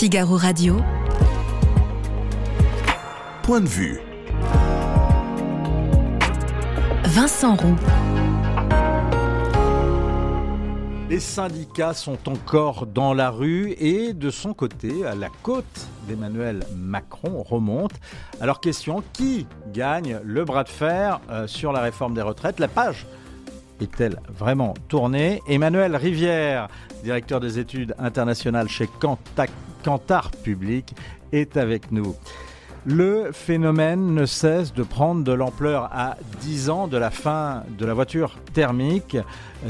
Figaro Radio. Point de vue. Vincent Roux. Les syndicats sont encore dans la rue et de son côté, à la côte d'Emmanuel Macron remonte. Alors question, qui gagne le bras de fer euh, sur la réforme des retraites? La page est-elle vraiment tournée? Emmanuel Rivière, directeur des études internationales chez Cantar Public, est avec nous. Le phénomène ne cesse de prendre de l'ampleur à 10 ans de la fin de la voiture thermique.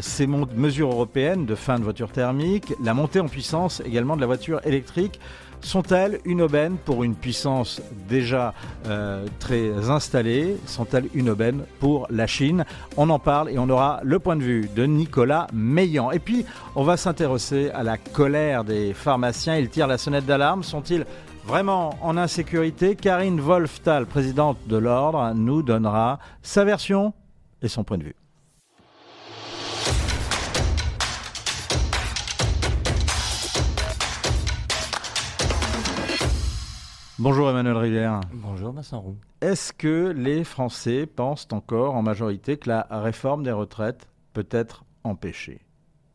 Ces mesures européennes de fin de voiture thermique, la montée en puissance également de la voiture électrique, sont-elles une aubaine pour une puissance déjà euh, très installée? Sont-elles une aubaine pour la Chine? On en parle et on aura le point de vue de Nicolas Meillan. Et puis, on va s'intéresser à la colère des pharmaciens. Ils tirent la sonnette d'alarme. Sont-ils vraiment en insécurité? Karine Wolftal, présidente de l'Ordre, nous donnera sa version et son point de vue. Bonjour Emmanuel Rivière. Bonjour Vincent Roux. Est-ce que les Français pensent encore en majorité que la réforme des retraites peut être empêchée?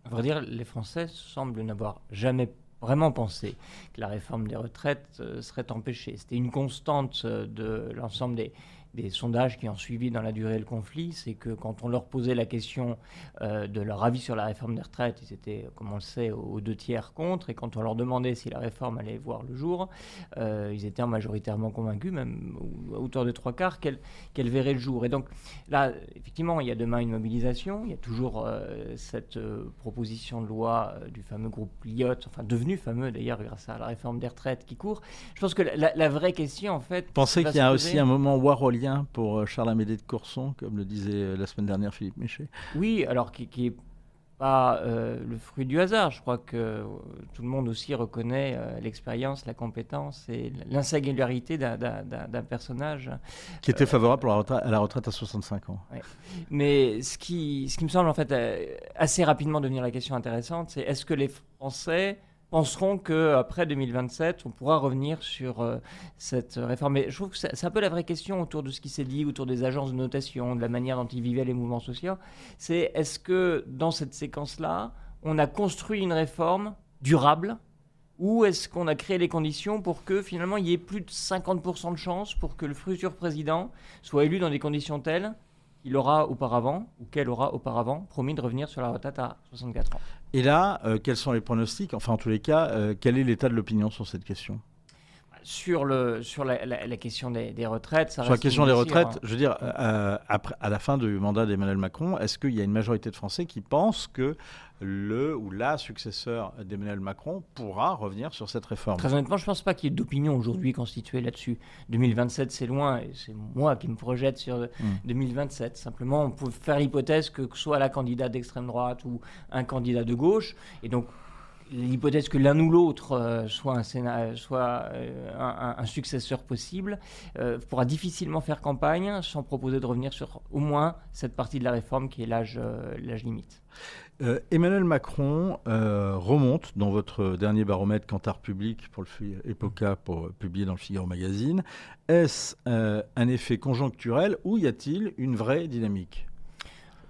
À vrai dire, les Français semblent n'avoir jamais vraiment pensé que la réforme des retraites euh, serait empêchée. C'était une constante euh, de l'ensemble des, des sondages qui ont suivi dans la durée le conflit, c'est que quand on leur posait la question euh, de leur avis sur la réforme des retraites, ils étaient, comme on le sait, aux deux tiers contre, et quand on leur demandait si la réforme allait voir le jour, euh, ils étaient majoritairement convaincus, même à hauteur de trois quarts, qu'elle verrait le jour. Et donc là, effectivement, il y a demain une mobilisation, il y a toujours euh, cette proposition de loi du fameux groupe Lyot, enfin devenu fameux d'ailleurs grâce à la réforme des retraites qui court. Je pense que la, vraie question, en fait... Pensez qu'il y a aussi un moment pour euh, Charles Amédée de Courson, comme le disait euh, la semaine dernière Philippe Méchet Oui, alors qui, n'est pas euh, le fruit du hasard. Je crois que tout le monde aussi reconnaît l'expérience, la compétence et l'insingularité d'un personnage. Qui était favorable à la retraite à 65 ans. Mais ce qui, ce qui me semble en fait assez rapidement devenir la question intéressante, c'est est-ce que les Français penseront qu'après 2027, on pourra revenir sur euh, cette réforme. Mais je trouve que c'est un peu la vraie question autour de ce qui s'est dit, autour des agences de notation, de la manière dont ils vivaient les mouvements sociaux. C'est est-ce que dans cette séquence-là, on a construit une réforme durable? Ou est-ce qu'on a créé les conditions pour que finalement il y ait plus de 50% de chances pour que le futur président soit élu dans des conditions telles qu'il aura auparavant, ou qu'elle aura auparavant, promis de revenir sur la retraite à 64 ans? Et là, euh, quels sont les pronostics? Enfin, en tous les cas, euh, quel est l'état de l'opinion sur cette question? Sur, le, sur la, question des, retraites. sur la question des retraites, je veux dire, euh, après, à la fin du mandat d'Emmanuel Macron, est-ce qu'il y a une majorité de Français qui pensent que le ou la successeur d'Emmanuel Macron pourra revenir sur cette réforme? Très honnêtement, je ne pense pas qu'il y ait d'opinion aujourd'hui constituée là-dessus. 2027, c'est loin, et c'est moi qui me projette sur 2027. Hmm. Simplement, on peut faire l'hypothèse que, que soit la candidate d'extrême droite ou un candidat de gauche, et donc l'hypothèse que l'un ou l'autre euh, soit, un, soit euh, un, successeur possible euh, pourra difficilement faire campagne sans proposer de revenir sur au moins cette partie de la réforme qui est l'âge limite. Emmanuel Macron remonte dans votre dernier baromètre Cantar Public pour le Epoca pour publier dans le Figaro Magazine. Est-ce un effet conjoncturel ou y a-t-il une vraie dynamique?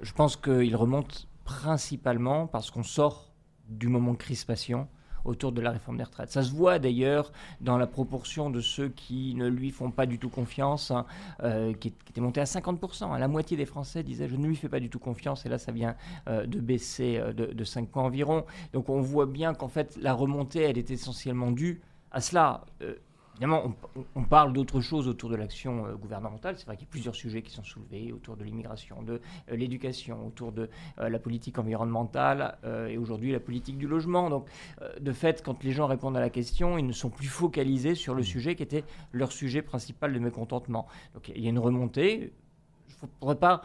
Je pense qu'il remonte principalement parce qu'on sort du moment de crispation autour de la réforme des retraites. Ça se voit d'ailleurs dans la proportion de ceux qui ne lui font pas du tout confiance, hein, euh, qui, était montée à 50%. La moitié des Français disaient je ne lui fais pas du tout confiance, et là ça vient euh, de baisser euh, de, de, 5 points environ. Donc on voit bien qu'en fait la remontée, elle est essentiellement due à cela. Évidemment, on, parle d'autres choses autour de l'action euh, gouvernementale. C'est vrai qu'il y a plusieurs sujets qui sont soulevés autour de l'immigration, de euh, l'éducation, autour de euh, la politique environnementale et aujourd'hui la politique du logement. Donc, de fait, quand les gens répondent à la question, ils ne sont plus focalisés sur le mmh. sujet qui était leur sujet principal de mécontentement. Donc, il y a une remontée. Il ne faudrait pas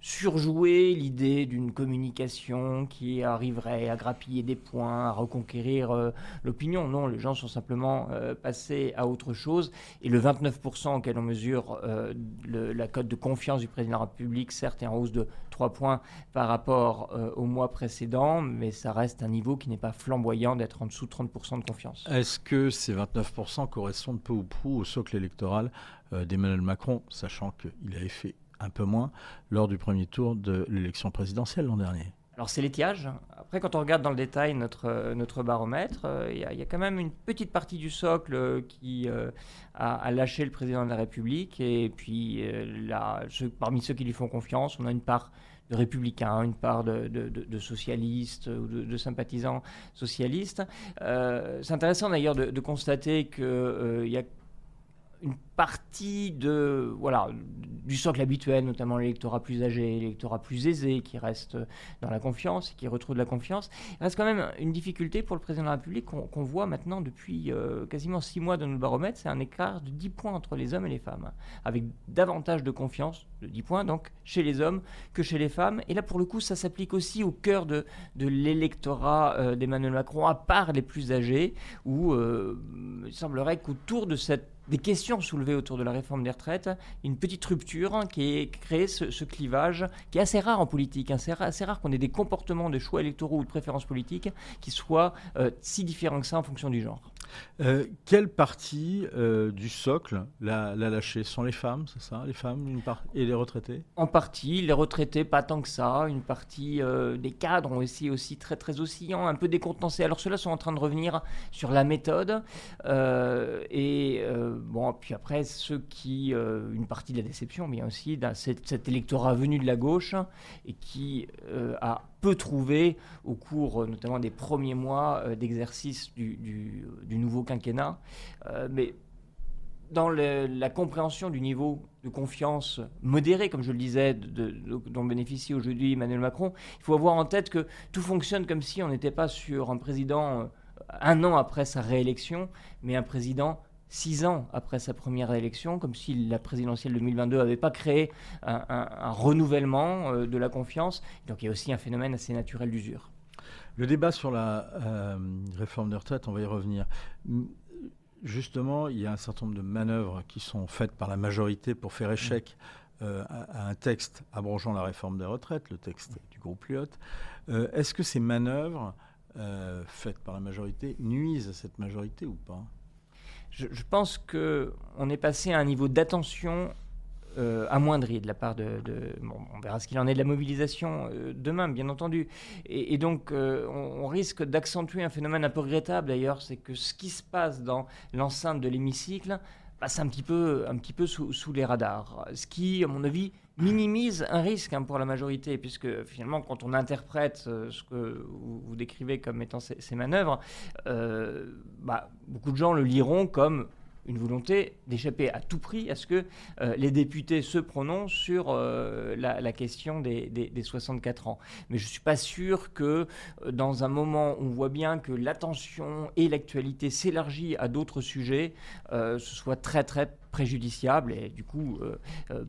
surjouer l'idée d'une communication qui arriverait à grappiller des points, à reconquérir euh, l'opinion. Non, les gens sont simplement euh, passés à autre chose. Et le 29% auquel on mesure euh, la cote de confiance du président de la République, certes, est en hausse de 3 points par rapport au mois précédent, mais ça reste un niveau qui n'est pas flamboyant d'être en dessous de 30% de confiance. Est-ce que ces 29% correspondent peu ou prou au socle électoral d'Emmanuel Macron, sachant qu'il avait fait un peu moins lors du premier tour de l'élection présidentielle l'an dernier. Alors c'est l'étiage. Après, quand on regarde dans le détail notre, euh, notre baromètre, euh, il y, a quand même une petite partie du socle euh, qui a, lâché le président de la République. Et puis, là, parmi ceux qui lui font confiance, on a une part de républicains, une part de, de, socialistes ou de, sympathisants socialistes. c'est intéressant d'ailleurs de, constater qu'il y a une partie de, voilà, du socle habituel, notamment l'électorat plus âgé, l'électorat plus aisé, qui reste dans la confiance et qui retrouve de la confiance. Il reste quand même une difficulté pour le président de la République qu'on voit maintenant depuis euh, quasiment six mois dans nos baromètres, c'est un écart de 10 points entre les hommes et les femmes, avec davantage de confiance, de 10 points donc, chez les hommes que chez les femmes. Et là, pour le coup, ça s'applique aussi au cœur de, de l'électorat euh, d'Emmanuel Macron, à part les plus âgés, où euh, il semblerait qu'autour de cette des questions soulevées autour de la réforme des retraites, une petite rupture qui est créée, ce, clivage, qui est assez rare en politique, hein. c'est assez rare qu'on ait des comportements, des choix électoraux ou de préférences politiques qui soient euh, si différents que ça en fonction du genre. Euh, quelle partie euh, du socle l'a, lâché? Sont les femmes, c'est ça? Les femmes une part... et les retraités? En partie, les retraités pas tant que ça. Une partie des cadres ont aussi, aussi très très oscillants, un peu décontenancés. Alors ceux-là sont en train de revenir sur la méthode et bon, puis après, ceux qui, euh, une partie de la déception, bien aussi, cet, électorat venu de la gauche et qui euh, a peu trouvé au cours euh, notamment des premiers mois d'exercice du, nouveau quinquennat. mais dans la compréhension du niveau de confiance modéré, comme je le disais, dont bénéficie aujourd'hui Emmanuel Macron, il faut avoir en tête que tout fonctionne comme si on n'était pas sur un président un an après sa réélection, mais un président six ans après sa première élection, comme si la présidentielle 2022 n'avait pas créé un, renouvellement euh, de la confiance. Donc il y a aussi un phénomène assez naturel d'usure. Le débat sur la euh, réforme de retraite, on va y revenir. Justement, il y a un certain nombre de manœuvres qui sont faites par la majorité pour faire échec euh, à, un texte abrogeant la réforme des retraites, le texte du groupe Lyotte. Est-ce que ces manœuvres faites par la majorité nuisent à cette majorité ou pas? Je, pense qu'on est passé à un niveau d'attention euh, amoindri de la part de. on verra ce qu'il en est de la mobilisation euh, demain, bien entendu. Et, donc, euh, on, risque d'accentuer un phénomène un peu regrettable d'ailleurs, c'est que ce qui se passe dans l'enceinte de l'hémicycle passe un petit peu, un petit peu sous, sous, les radars. Ce qui, à mon avis, minimise un risque hein, pour la majorité, puisque finalement, quand on interprète euh, ce que vous, décrivez comme étant ces, manœuvres, euh, bah, beaucoup de gens le liront comme une volonté d'échapper à tout prix à ce que euh, les députés se prononcent sur euh, la, question des, 64 ans. Mais je ne suis pas sûr que euh, dans un moment où on voit bien que l'attention et l'actualité s'élargit à d'autres sujets, ce soit très très préjudiciable et du coup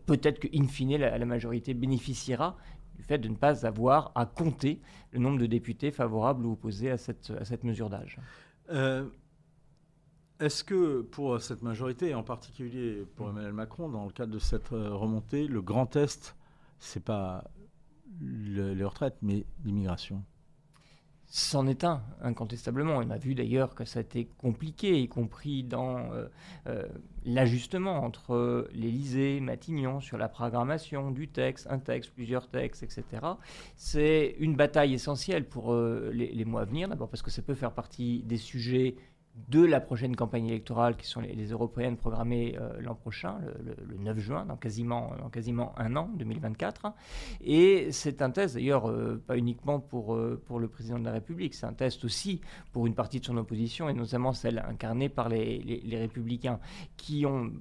peut-être qu'in fine la, la majorité bénéficiera du fait de ne pas avoir à compter le nombre de députés favorables ou opposés à cette, à cette mesure d'âge. Est-ce que pour cette majorité, et en particulier pour Emmanuel Macron, dans le cadre de cette euh, remontée, le grand test, c'est pas les retraites, mais l'immigration? C'en est un, incontestablement. On a vu d'ailleurs que ça a été compliqué, y compris dans euh, euh, l'ajustement entre l'Élysée, Matignon, sur la programmation du texte, un texte, plusieurs textes, etc. C'est une bataille essentielle pour les, les, mois à venir, d'abord parce que ça peut faire partie des sujets de la prochaine campagne électorale, qui sont les, européennes programmées euh, l'an prochain, le, 9 juin, dans quasiment, quasiment un an, 2024. Et c'est un test, d'ailleurs, euh, pas uniquement pour, euh, pour le président de la République, c'est un test aussi pour une partie de son opposition, et notamment celle incarnée par les, les républicains, qui ont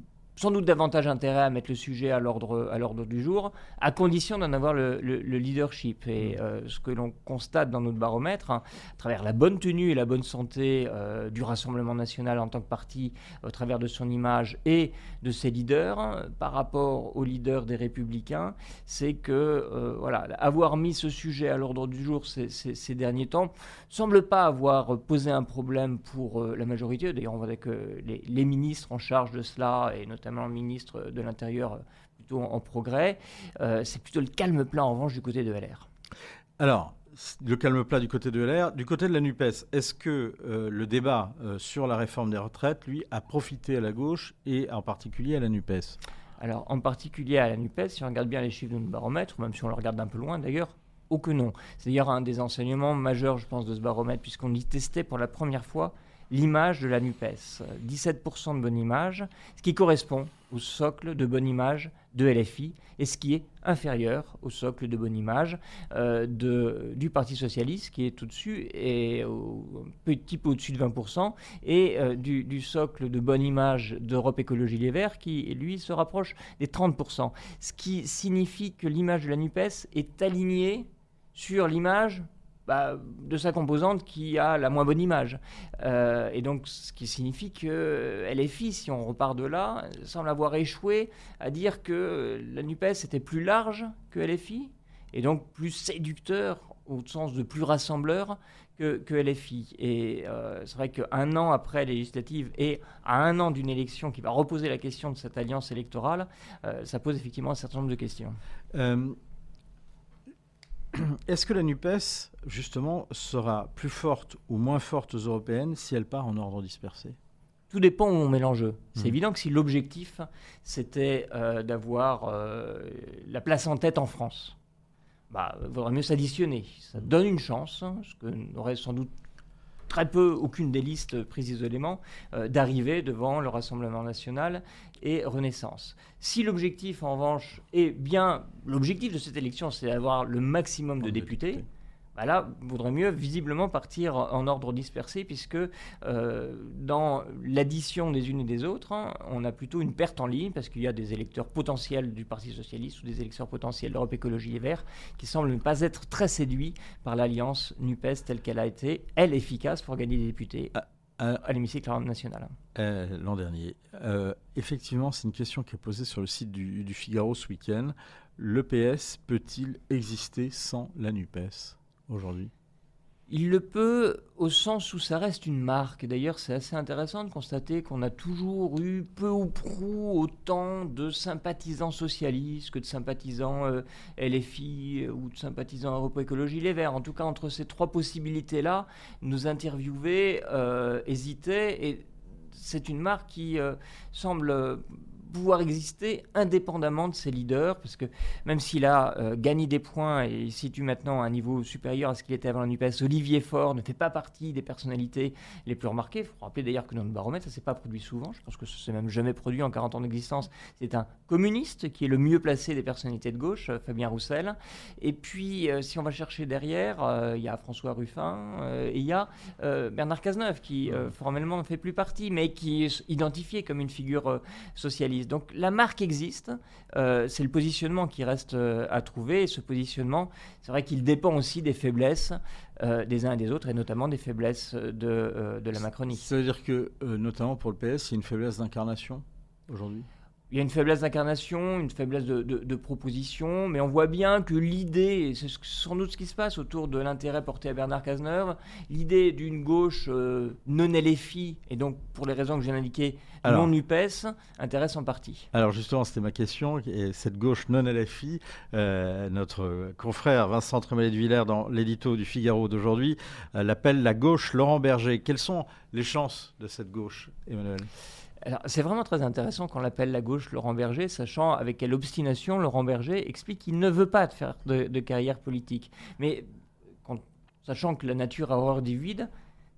sans doute davantage intérêt à mettre le sujet à l'ordre du jour, à condition d'en avoir le, leadership. Et mm. euh, ce que l'on constate dans notre baromètre, hein, à travers la bonne tenue et la bonne santé euh, du Rassemblement national en tant que parti, au travers de son image et de ses leaders, hein, par rapport aux leaders des Républicains, c'est que euh, voilà, avoir mis ce sujet à l'ordre du jour ces, derniers temps semble pas avoir posé un problème pour la majorité. D'ailleurs, on voit que les, les ministres en charge de cela, et notamment le ministre de l'Intérieur euh, plutôt en, progrès. Euh, c'est plutôt le calme plat en revanche du côté de LR. Alors, le calme plat du côté de LR. Du côté de la NUPES, est-ce que euh, le débat sur la réforme des retraites, lui, a profité à la gauche et en particulier à la NUPES? Alors, en particulier à la NUPES, si on regarde bien les chiffres de notre baromètre, même si on le regarde d'un peu loin d'ailleurs, ou que non. C'est d'ailleurs un des enseignements majeurs, je pense, de ce baromètre, puisqu'on y testait pour la première fois l'image de la NUPES. 17% de bonne image, ce qui correspond au socle de bonne image de LFI et ce qui est inférieur au socle de bonne image euh, du Parti Socialiste qui est au-dessus et un petit peu au-dessus de 20% et euh, du, du, socle de bonne image d'Europe Écologie Les Verts qui lui se rapproche des 30%. Ce qui signifie que l'image de la NUPES est alignée sur l'image bah, de sa composante qui a la moins bonne image. Euh, et donc, ce qui signifie que LFI, si on repart de là, semble avoir échoué à dire que la NUPES était plus large que LFI, et donc plus séducteur au sens de plus rassembleur que, LFI. Et euh, c'est vrai qu'un an après les législatives et à un an d'une élection qui va reposer la question de cette alliance électorale, euh, ça pose effectivement un certain nombre de questions. Est-ce que la NUPES, justement, sera plus forte ou moins forte aux européennes si elle part en ordre dispersé tout dépend où on met l'enjeu. C'est mmh. évident que si l'objectif, c'était euh, d'avoir euh, la place en tête en France, bah, il vaudrait mieux s'additionner. Ça donne une chance, hein, ce que n'aurait sans doute très peu, aucune des listes prises isolément, euh, d'arriver devant le Rassemblement national et Renaissance. Si l'objectif, en revanche, est bien... L'objectif de cette élection, c'est d'avoir le maximum de députés bah là, il vaudrait mieux visiblement partir en ordre dispersé, puisque euh, dans l'addition des unes et des autres, hein, on a plutôt une perte en ligne, parce qu'il y a des électeurs potentiels du Parti socialiste ou des électeurs potentiels d'Europe Écologie et Verts, qui semblent ne pas être très séduits par l'alliance NUPES telle qu'elle a été, elle, efficace pour gagner des députés. Ah, ah. à l'hémicycle national. Euh, l'an dernier. Euh, effectivement, c'est une question qui est posée sur le site du, du Figaro ce week-end. Le PS peut-il exister sans la NUPES? Aujourd'hui il le peut au sens où ça reste une marque. D'ailleurs, c'est assez intéressant de constater qu'on a toujours eu peu ou prou autant de sympathisants socialistes que de sympathisants euh, LFI ou de sympathisants Europe Écologie Les Verts. En tout cas, entre ces trois possibilités-là, nos interviewés euh, hésitaient et c'est une marque qui euh, semble pouvoir exister indépendamment de ses leaders, parce que même s'il a euh, gagné des points et il situe maintenant à un niveau supérieur à ce qu'il était avant la NUPES, Olivier Faure ne fait pas partie des personnalités les plus remarquées. Il faut rappeler d'ailleurs que dans le baromètre, ça ne s'est pas produit souvent. Je pense que ça s'est même jamais produit en 40 ans d'existence. C'est un communiste qui est le mieux placé des personnalités de gauche, euh, Fabien Roussel. Et puis, euh, si on va chercher derrière, il y a François Ruffin et il y a Bernard Cazeneuve, qui formellement ne fait plus partie, mais qui est identifié comme une figure socialiste. Donc la marque existe, euh, c'est le positionnement qui reste euh, à trouver. Et ce positionnement, c'est vrai qu'il dépend aussi des faiblesses euh, des uns et des autres, et notamment des faiblesses de, de la Macronie. Ça veut dire que, notamment pour le PS, il y a une faiblesse d'incarnation aujourd'hui? Il y a une faiblesse d'incarnation, une faiblesse de, proposition, mais on voit bien que l'idée, et c'est sans doute ce qui se passe autour de l'intérêt porté à Bernard Cazeneuve, l'idée d'une gauche euh, non LFI, et donc pour les raisons que j'ai indiquées, non NUPES, intéresse en partie. Alors justement, c'était ma question, et cette gauche non LFI, euh, notre confrère Vincent Tremelet de Villers dans l'édito du Figaro d'aujourd'hui euh, l'appelle la gauche Laurent Berger. Quelles sont les chances de cette gauche, Emmanuel? C'est vraiment très intéressant qu'on l'appelle la gauche Laurent Berger, sachant avec quelle obstination Laurent Berger explique qu'il ne veut pas faire de, carrière politique. Mais sachant que la nature a horreur du vide,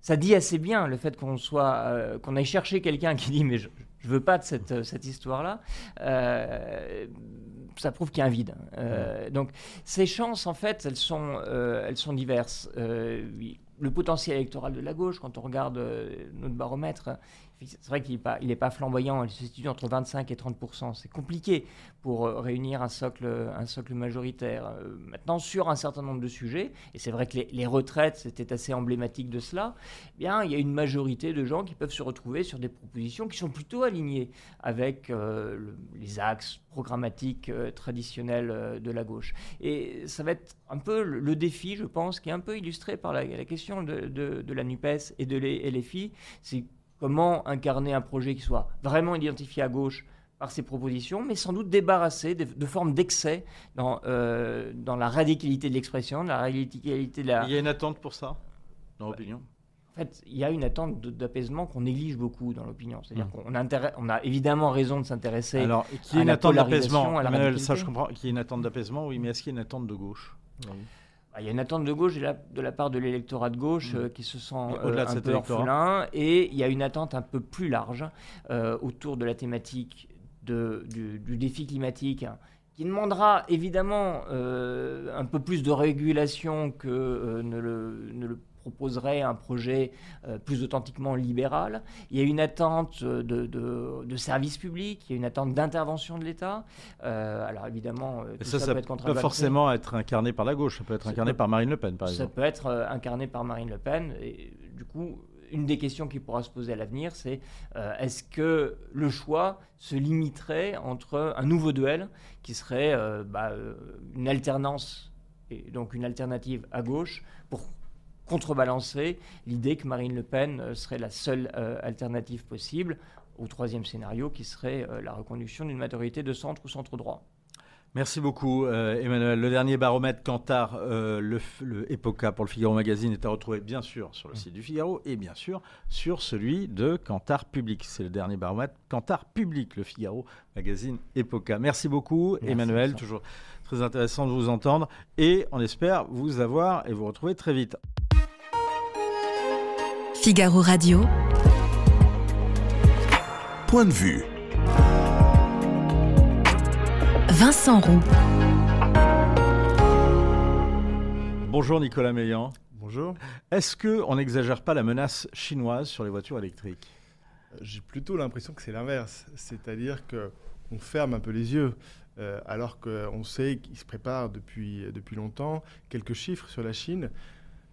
ça dit assez bien le fait qu'on soit, euh, qu'on aille chercher quelqu'un qui dit mais je, ne veux pas de cette, cette histoire-là. Euh, ça prouve qu'il y a un vide. Euh, donc ces chances, en fait, elles sont, elles sont diverses le potentiel électoral de la gauche, quand on regarde notre baromètre, c'est vrai qu'il n'est pas, flamboyant, il se situe entre 25 et 30% C'est compliqué pour euh, réunir un socle, majoritaire. Euh, maintenant, sur un certain nombre de sujets, et c'est vrai que les, retraites, c'était assez emblématique de cela, eh bien, il y a une majorité de gens qui peuvent se retrouver sur des propositions qui sont plutôt alignées avec euh, les axes programmatiques traditionnels de la gauche. Et ça va être un peu le, défi, je pense, qui est un peu illustré par la, question de, la NUPES et de c'est Comment incarner un projet qui soit vraiment identifié à gauche par ses propositions, mais sans doute débarrassé de, formes d'excès dans, euh, dans la radicalité de l'expression, la radicalité de la... Il y a une attente pour ça, dans l'opinion? en fait, il y a une attente d'apaisement qu'on néglige beaucoup dans l'opinion. C'est-à-dire mmh. qu'on a, on a évidemment raison de s'intéresser Alors, qui est une attente d'apaisement Ça, je comprends. Qui est une attente d'apaisement, oui, mais est-ce qu'il y a une attente de gauche? Bah, il y a une attente de gauche de la, part de l'électorat de gauche mmh. euh, qui se sent euh, un peu orphelin et il y a une attente un peu plus large euh, autour de la thématique de, du, défi climatique qui demandera évidemment un peu plus de régulation que ne le, ne, le, proposerait un projet euh, plus authentiquement libéral. Il y a une attente de, de, services publics, il y a une attente d'intervention de l'État. Euh, alors évidemment, euh, tout ça, ça, peut être peut forcément être incarné par la gauche, ça peut être incarné par Marine Le Pen, par exemple. Ça peut être incarné par Marine Le Pen. Et du coup, une des questions qui pourra se poser à l'avenir, c'est est-ce que le choix se limiterait entre un nouveau duel qui serait bah, une alternance, et donc une alternative à gauche, pour contrebalancer l'idée que Marine Le Pen euh, serait la seule euh, alternative possible au troisième scénario qui serait euh, la reconduction d'une majorité de centre ou centre droit. Merci beaucoup Emmanuel. Le dernier baromètre Cantar, le, le, Epoca pour le Figaro Magazine est à retrouver bien sûr sur le site du Figaro et bien sûr sur celui de Cantar Public. C'est le dernier baromètre Cantar Public, le Figaro Magazine Epoca. Merci beaucoup Emmanuel, toujours très intéressant de vous entendre et on espère vous avoir et vous retrouver très vite. Figaro Radio. Point de vue. Vincent Roux. Bonjour Nicolas Meillan. Bonjour. Est-ce qu'on n'exagère pas la menace chinoise sur les voitures électriques? J'ai plutôt l'impression que c'est l'inverse. C'est-à-dire qu'on ferme un peu les yeux. Euh, alors qu'on sait qu'il se prépare depuis, depuis longtemps. Quelques chiffres sur la Chine.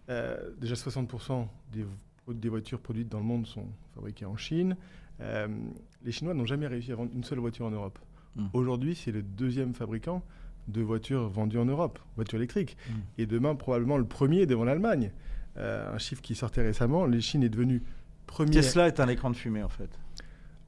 Euh, déjà 60% des des voitures produites dans le monde sont fabriquées en Chine. Euh, les Chinois n'ont jamais réussi à vendre une seule voiture en Europe. Hmm. Aujourd'hui, c'est le deuxième fabricant de voitures vendues en Europe, voitures électriques. Hmm. Et demain, probablement le premier devant l'Allemagne. Euh, un chiffre qui sortait récemment, les Chines est devenue premier. Tesla est un écran de fumée, en fait.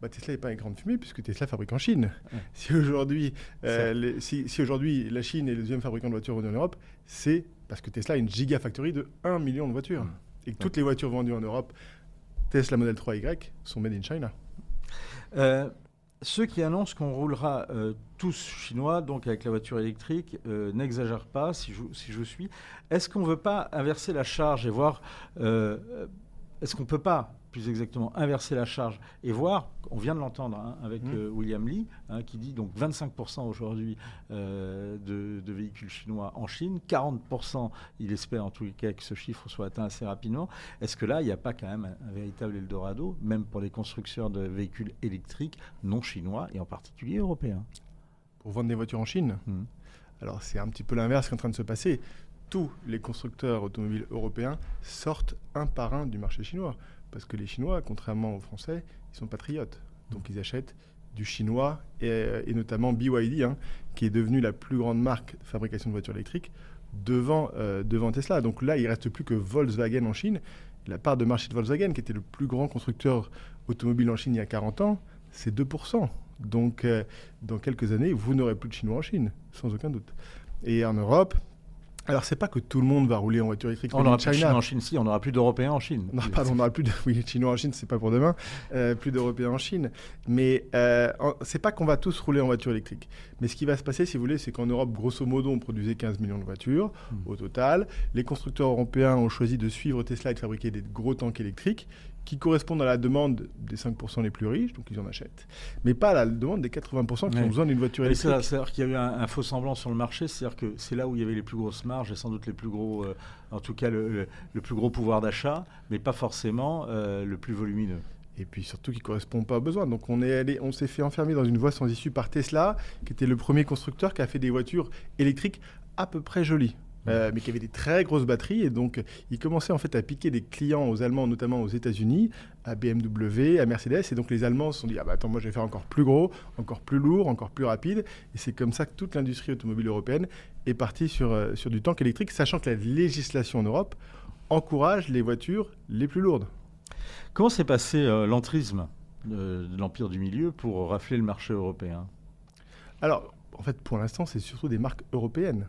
Bah, Tesla n'est pas un écran de fumée puisque Tesla fabrique en Chine. Si aujourd'hui euh, si, aujourd'hui la Chine est le deuxième fabricant de voitures vendues en Europe, c'est parce que Tesla a une gigafactory de 1 million de voitures. Hmm et que toutes les voitures vendues en Europe, Tesla Model 3Y, sont made in China. Euh, ceux qui annoncent qu'on roulera euh, tous chinois, donc avec la voiture électrique, euh, n'exagèrent pas, si je, si je suis. Est-ce qu'on ne veut pas inverser la charge et voir... Est-ce qu'on ne peut pas plus exactement inverser la charge et voir, on vient de l'entendre hein, avec mmh. euh, William Lee, hein, qui dit donc 25% aujourd'hui euh, de, véhicules chinois en Chine, 40%, il espère en tous les cas que ce chiffre soit atteint assez rapidement. Est-ce que là, il n'y a pas quand même un, véritable Eldorado, même pour les constructeurs de véhicules électriques non chinois et en particulier européens? Pour vendre des voitures en Chine? Mmh. Alors c'est un petit peu l'inverse qui est en train de se passer tous les constructeurs automobiles européens sortent un par un du marché chinois. Parce que les Chinois, contrairement aux Français, ils sont patriotes. Donc ils achètent du chinois et, euh, notamment BYD, hein, qui est devenue la plus grande marque de fabrication de voitures électriques devant, euh, devant Tesla. Donc là, il ne reste plus que Volkswagen en Chine. La part de marché de Volkswagen, qui était le plus grand constructeur automobile en Chine il y a 40 ans, c'est 2%. Donc euh, dans quelques années, vous n'aurez plus de Chinois en Chine, sans aucun doute. Et en Europe, alors, c'est pas que tout le monde va rouler en voiture électrique. On n'aura plus de Chinois en Chine, si, on n'aura plus d'Européens en Chine. Non, pardon, on n'aura plus de oui, Chinois en Chine, c'est pas pour demain, euh, plus d'Européens en Chine. Mais euh, c'est pas qu'on va tous rouler en voiture électrique. Mais ce qui va se passer, si vous voulez, c'est qu'en Europe, grosso modo, on produisait 15 millions de voitures hmm. au total. Les constructeurs européens ont choisi de suivre Tesla et de fabriquer des gros tanks électriques. Qui correspondent à la demande des 5% les plus riches, donc ils en achètent, mais pas à la demande des 80% qui ont besoin d'une voiture électrique. C'est-à-dire qu'il y a eu un, faux semblant sur le marché, c'est-à-dire que c'est là où il y avait les plus grosses marges et sans doute les plus gros, euh, en tout cas le, plus gros pouvoir d'achat, mais pas forcément euh, le plus volumineux. Et puis surtout qui ne correspond pas aux besoins. Donc on est on s'est fait enfermer dans une voie sans issue par Tesla, qui était le premier constructeur qui a fait des voitures électriques à peu près jolies. Euh, mais qui avait des très grosses batteries. Et donc, il commençait en fait à piquer des clients aux Allemands, notamment aux États-Unis, à BMW, à Mercedes. Et donc, les Allemands se sont dit Ah bah attends, moi je vais faire encore plus gros, encore plus lourd, encore plus rapide. Et c'est comme ça que toute l'industrie automobile européenne est partie sur, euh, sur du tank électrique, sachant que la législation en Europe encourage les voitures les plus lourdes. Comment s'est passé euh, l'entrisme de, de l'Empire du Milieu pour rafler le marché européen? Alors, en fait, pour l'instant, c'est surtout des marques européennes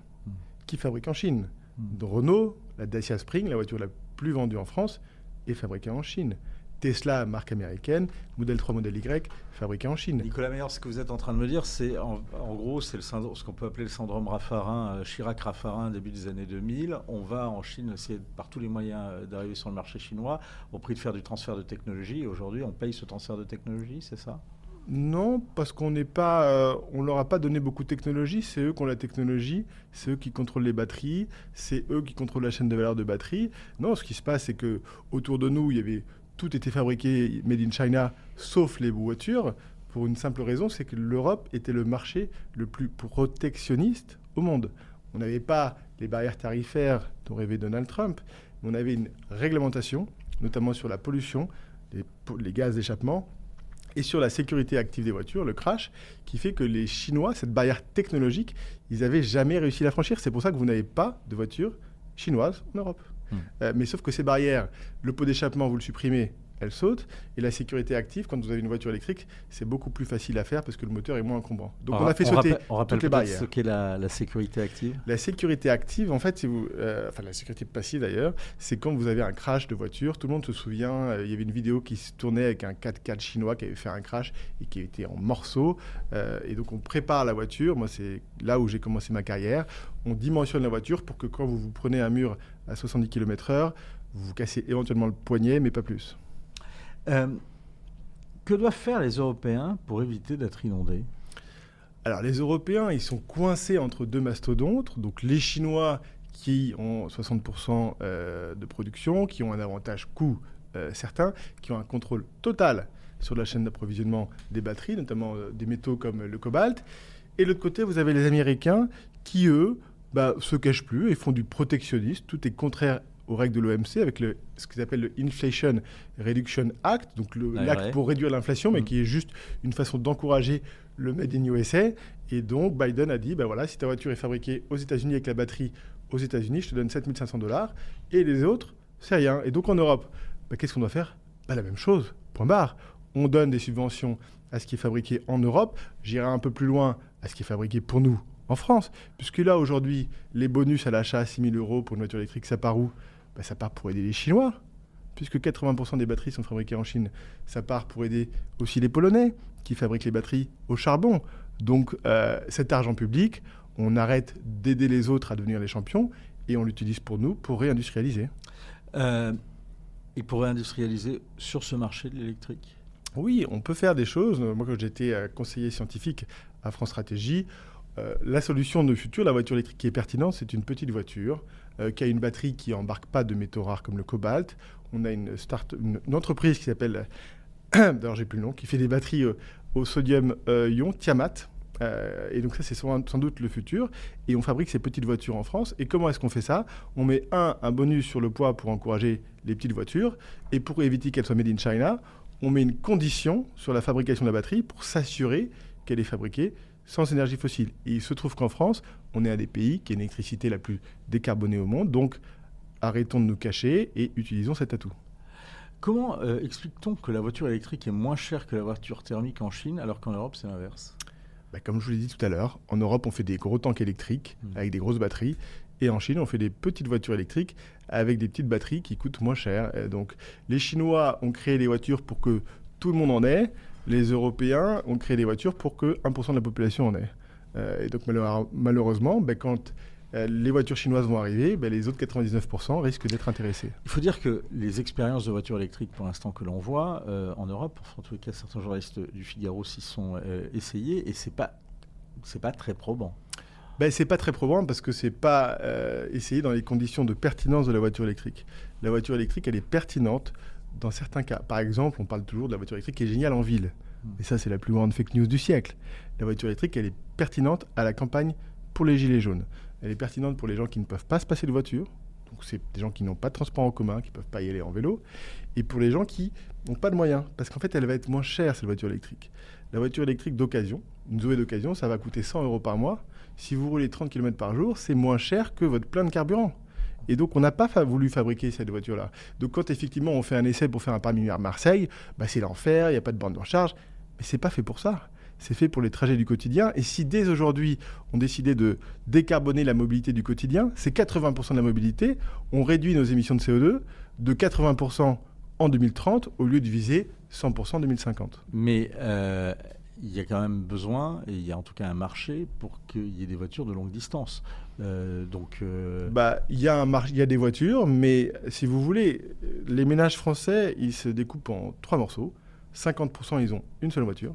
qui fabriquent en Chine. Hmm. Renault, la Dacia Spring, la voiture la plus vendue en France, est fabriquée en Chine. Tesla, marque américaine, modèle 3, modèle Y, fabriqué en Chine. Nicolas Meyer, ce que vous êtes en train de me dire, c'est en, gros, c'est le ce qu'on peut appeler le syndrome Raffarin, euh, Chirac-Raffarin, début des années 2000. On va en Chine essayer par tous les moyens euh, d'arriver sur le marché chinois au prix de faire du transfert de technologie. Aujourd'hui, on paye ce transfert de technologie, c'est ça? Non, parce qu'on n'est pas, euh, on leur a pas donné beaucoup de technologie. C'est eux qui ont la technologie, c'est eux qui contrôlent les batteries, c'est eux qui contrôlent la chaîne de valeur de batterie. Non, ce qui se passe, c'est que autour de nous, il y avait tout était fabriqué made in China, sauf les voitures. Pour une simple raison, c'est que l'Europe était le marché le plus protectionniste au monde. On n'avait pas les barrières tarifaires dont rêvait Donald Trump, mais on avait une réglementation, notamment sur la pollution, les, les gaz d'échappement, et sur la sécurité active des voitures, le crash, qui fait que les Chinois, cette barrière technologique, ils n'avaient jamais réussi à la franchir. C'est pour ça que vous n'avez pas de voitures chinoises en Europe. Hmm. Euh, mais sauf que ces barrières, le pot d'échappement, vous le supprimez, elle saute. Et la sécurité active, quand vous avez une voiture électrique, c'est beaucoup plus facile à faire parce que le moteur est moins encombrant. Donc on, a fait sauter on rappelle toutes les barrières. ce qu'est la, sécurité active La sécurité active, en fait, si vous, euh, enfin la sécurité passive d'ailleurs, c'est quand vous avez un crash de voiture. Tout le monde se souvient, euh, il y avait une vidéo qui se tournait avec un 4x4 chinois qui avait fait un crash et qui était en morceaux. Euh, et donc on prépare la voiture. Moi, c'est là où j'ai commencé ma carrière. On dimensionne la voiture pour que quand vous vous prenez un mur à 70 km/h, vous vous cassez éventuellement le poignet, mais pas plus. Euh, que doivent faire les Européens pour éviter d'être inondés? Alors les Européens, ils sont coincés entre deux mastodontes. Donc les Chinois qui ont 60% euh, de production, qui ont un avantage coût euh, certain, qui ont un contrôle total sur la chaîne d'approvisionnement des batteries, notamment des métaux comme le cobalt. Et de l'autre côté, vous avez les Américains qui, eux, bah, se cachent plus et font du protectionnisme. Tout est contraire aux règles de l'OMC avec le, ce qu'ils appellent le Inflation Reduction Act, donc l'acte pour réduire l'inflation, mais mm. qui est juste une façon d'encourager le Made in USA. Et donc Biden a dit, ben voilà, si ta voiture est fabriquée aux États-Unis avec la batterie aux États-Unis, je te donne 7500 dollars, et les autres, c'est rien. Et donc en Europe, ben, qu'est-ce qu'on doit faire? Ben, La même chose, point barre. On donne des subventions à ce qui est fabriqué en Europe, j'irai un peu plus loin à ce qui est fabriqué pour nous en France, puisque là aujourd'hui, les bonus à l'achat à 6 000 euros pour une voiture électrique, ça part où? Bah, ça part pour aider les Chinois, puisque 80% des batteries sont fabriquées en Chine. Ça part pour aider aussi les Polonais, qui fabriquent les batteries au charbon. Donc euh, cet argent public, on arrête d'aider les autres à devenir les champions et on l'utilise pour nous, pour réindustrialiser. Euh, et pour réindustrialiser sur ce marché de l'électrique? Oui, on peut faire des choses. Moi, quand j'étais euh, conseiller scientifique à France Stratégie, la solution de futur, la voiture électrique qui est pertinente, c'est une petite voiture euh, qui a une batterie qui embarque pas de métaux rares comme le cobalt. On a une, start, une, entreprise qui s'appelle, d'ailleurs j'ai plus le nom, qui fait des batteries euh, au sodium euh, ion, Tiamat. et donc ça, c'est sans, doute le futur. Et on fabrique ces petites voitures en France. Et comment est-ce qu'on fait ça? On met un, un bonus sur le poids pour encourager les petites voitures. Et pour éviter qu'elles soient made in China, on met une condition sur la fabrication de la batterie pour s'assurer qu'elle est fabriquée sans énergie fossile. Et il se trouve qu'en France, on est un des pays qui a l'électricité la plus décarbonée au monde. Donc, arrêtons de nous cacher et utilisons cet atout. Comment euh, explique-t-on que la voiture électrique est moins chère que la voiture thermique en Chine, alors qu'en Europe, c'est l'inverse? Bah, Comme je vous l'ai dit tout à l'heure, en Europe, on fait des gros tanks électriques mmh. avec des grosses batteries. Et en Chine, on fait des petites voitures électriques avec des petites batteries qui coûtent moins cher. donc, les Chinois ont créé les voitures pour que tout le monde en ait les Européens ont créé des voitures pour que 1% de la population en ait. Euh, et donc malheureusement, ben, quand euh, les voitures chinoises vont arriver, ben, les autres 99% risquent d'être intéressés. Il faut dire que les expériences de voitures électriques pour l'instant que l'on voit euh, en Europe, en tout cas certains journalistes du Figaro s'y sont essayés, et c'est pas c'est pas très probant. Ben, c'est pas très probant parce que c'est pas essayé dans les conditions de pertinence de la voiture électrique. La voiture électrique, elle est pertinente dans certains cas. Par exemple, on parle toujours de la voiture électrique qui est géniale en ville. Hmm. Et ça, c'est la plus grande fake news du siècle. La voiture électrique, elle est pertinente à la campagne pour les gilets jaunes. Elle est pertinente pour les gens qui ne peuvent pas se passer de voiture. Donc, c'est des gens qui n'ont pas de transport en commun, qui ne peuvent pas y aller en vélo. Et pour les gens qui n'ont pas de moyens. Parce qu'en fait, elle va être moins chère, cette voiture électrique. La voiture électrique d'occasion, une Zoé d'occasion, ça va coûter 100 euros par mois. Si vous roulez 30 km par jour, c'est moins cher que votre plein de carburant. Et donc, on n'a pas voulu fabriquer cette voiture-là. Donc, quand effectivement on fait un essai pour faire un permis à Marseille, bah, c'est l'enfer, il n'y a pas de bande de recharge. Mais c'est pas fait pour ça. C'est fait pour les trajets du quotidien. Et si dès aujourd'hui, on décidait de décarboner la mobilité du quotidien, c'est 80% de la mobilité. On réduit nos émissions de CO2 de 80% en 2030 au lieu de viser 100% en 2050. Mais euh, il y a quand même besoin, et il y a en tout cas un marché pour qu'il y ait des voitures de longue distance. Euh, donc, euh, bah, il y a un il y a des voitures, mais si vous voulez, les ménages français, ils se découpent en trois morceaux. 50% ils ont une seule voiture,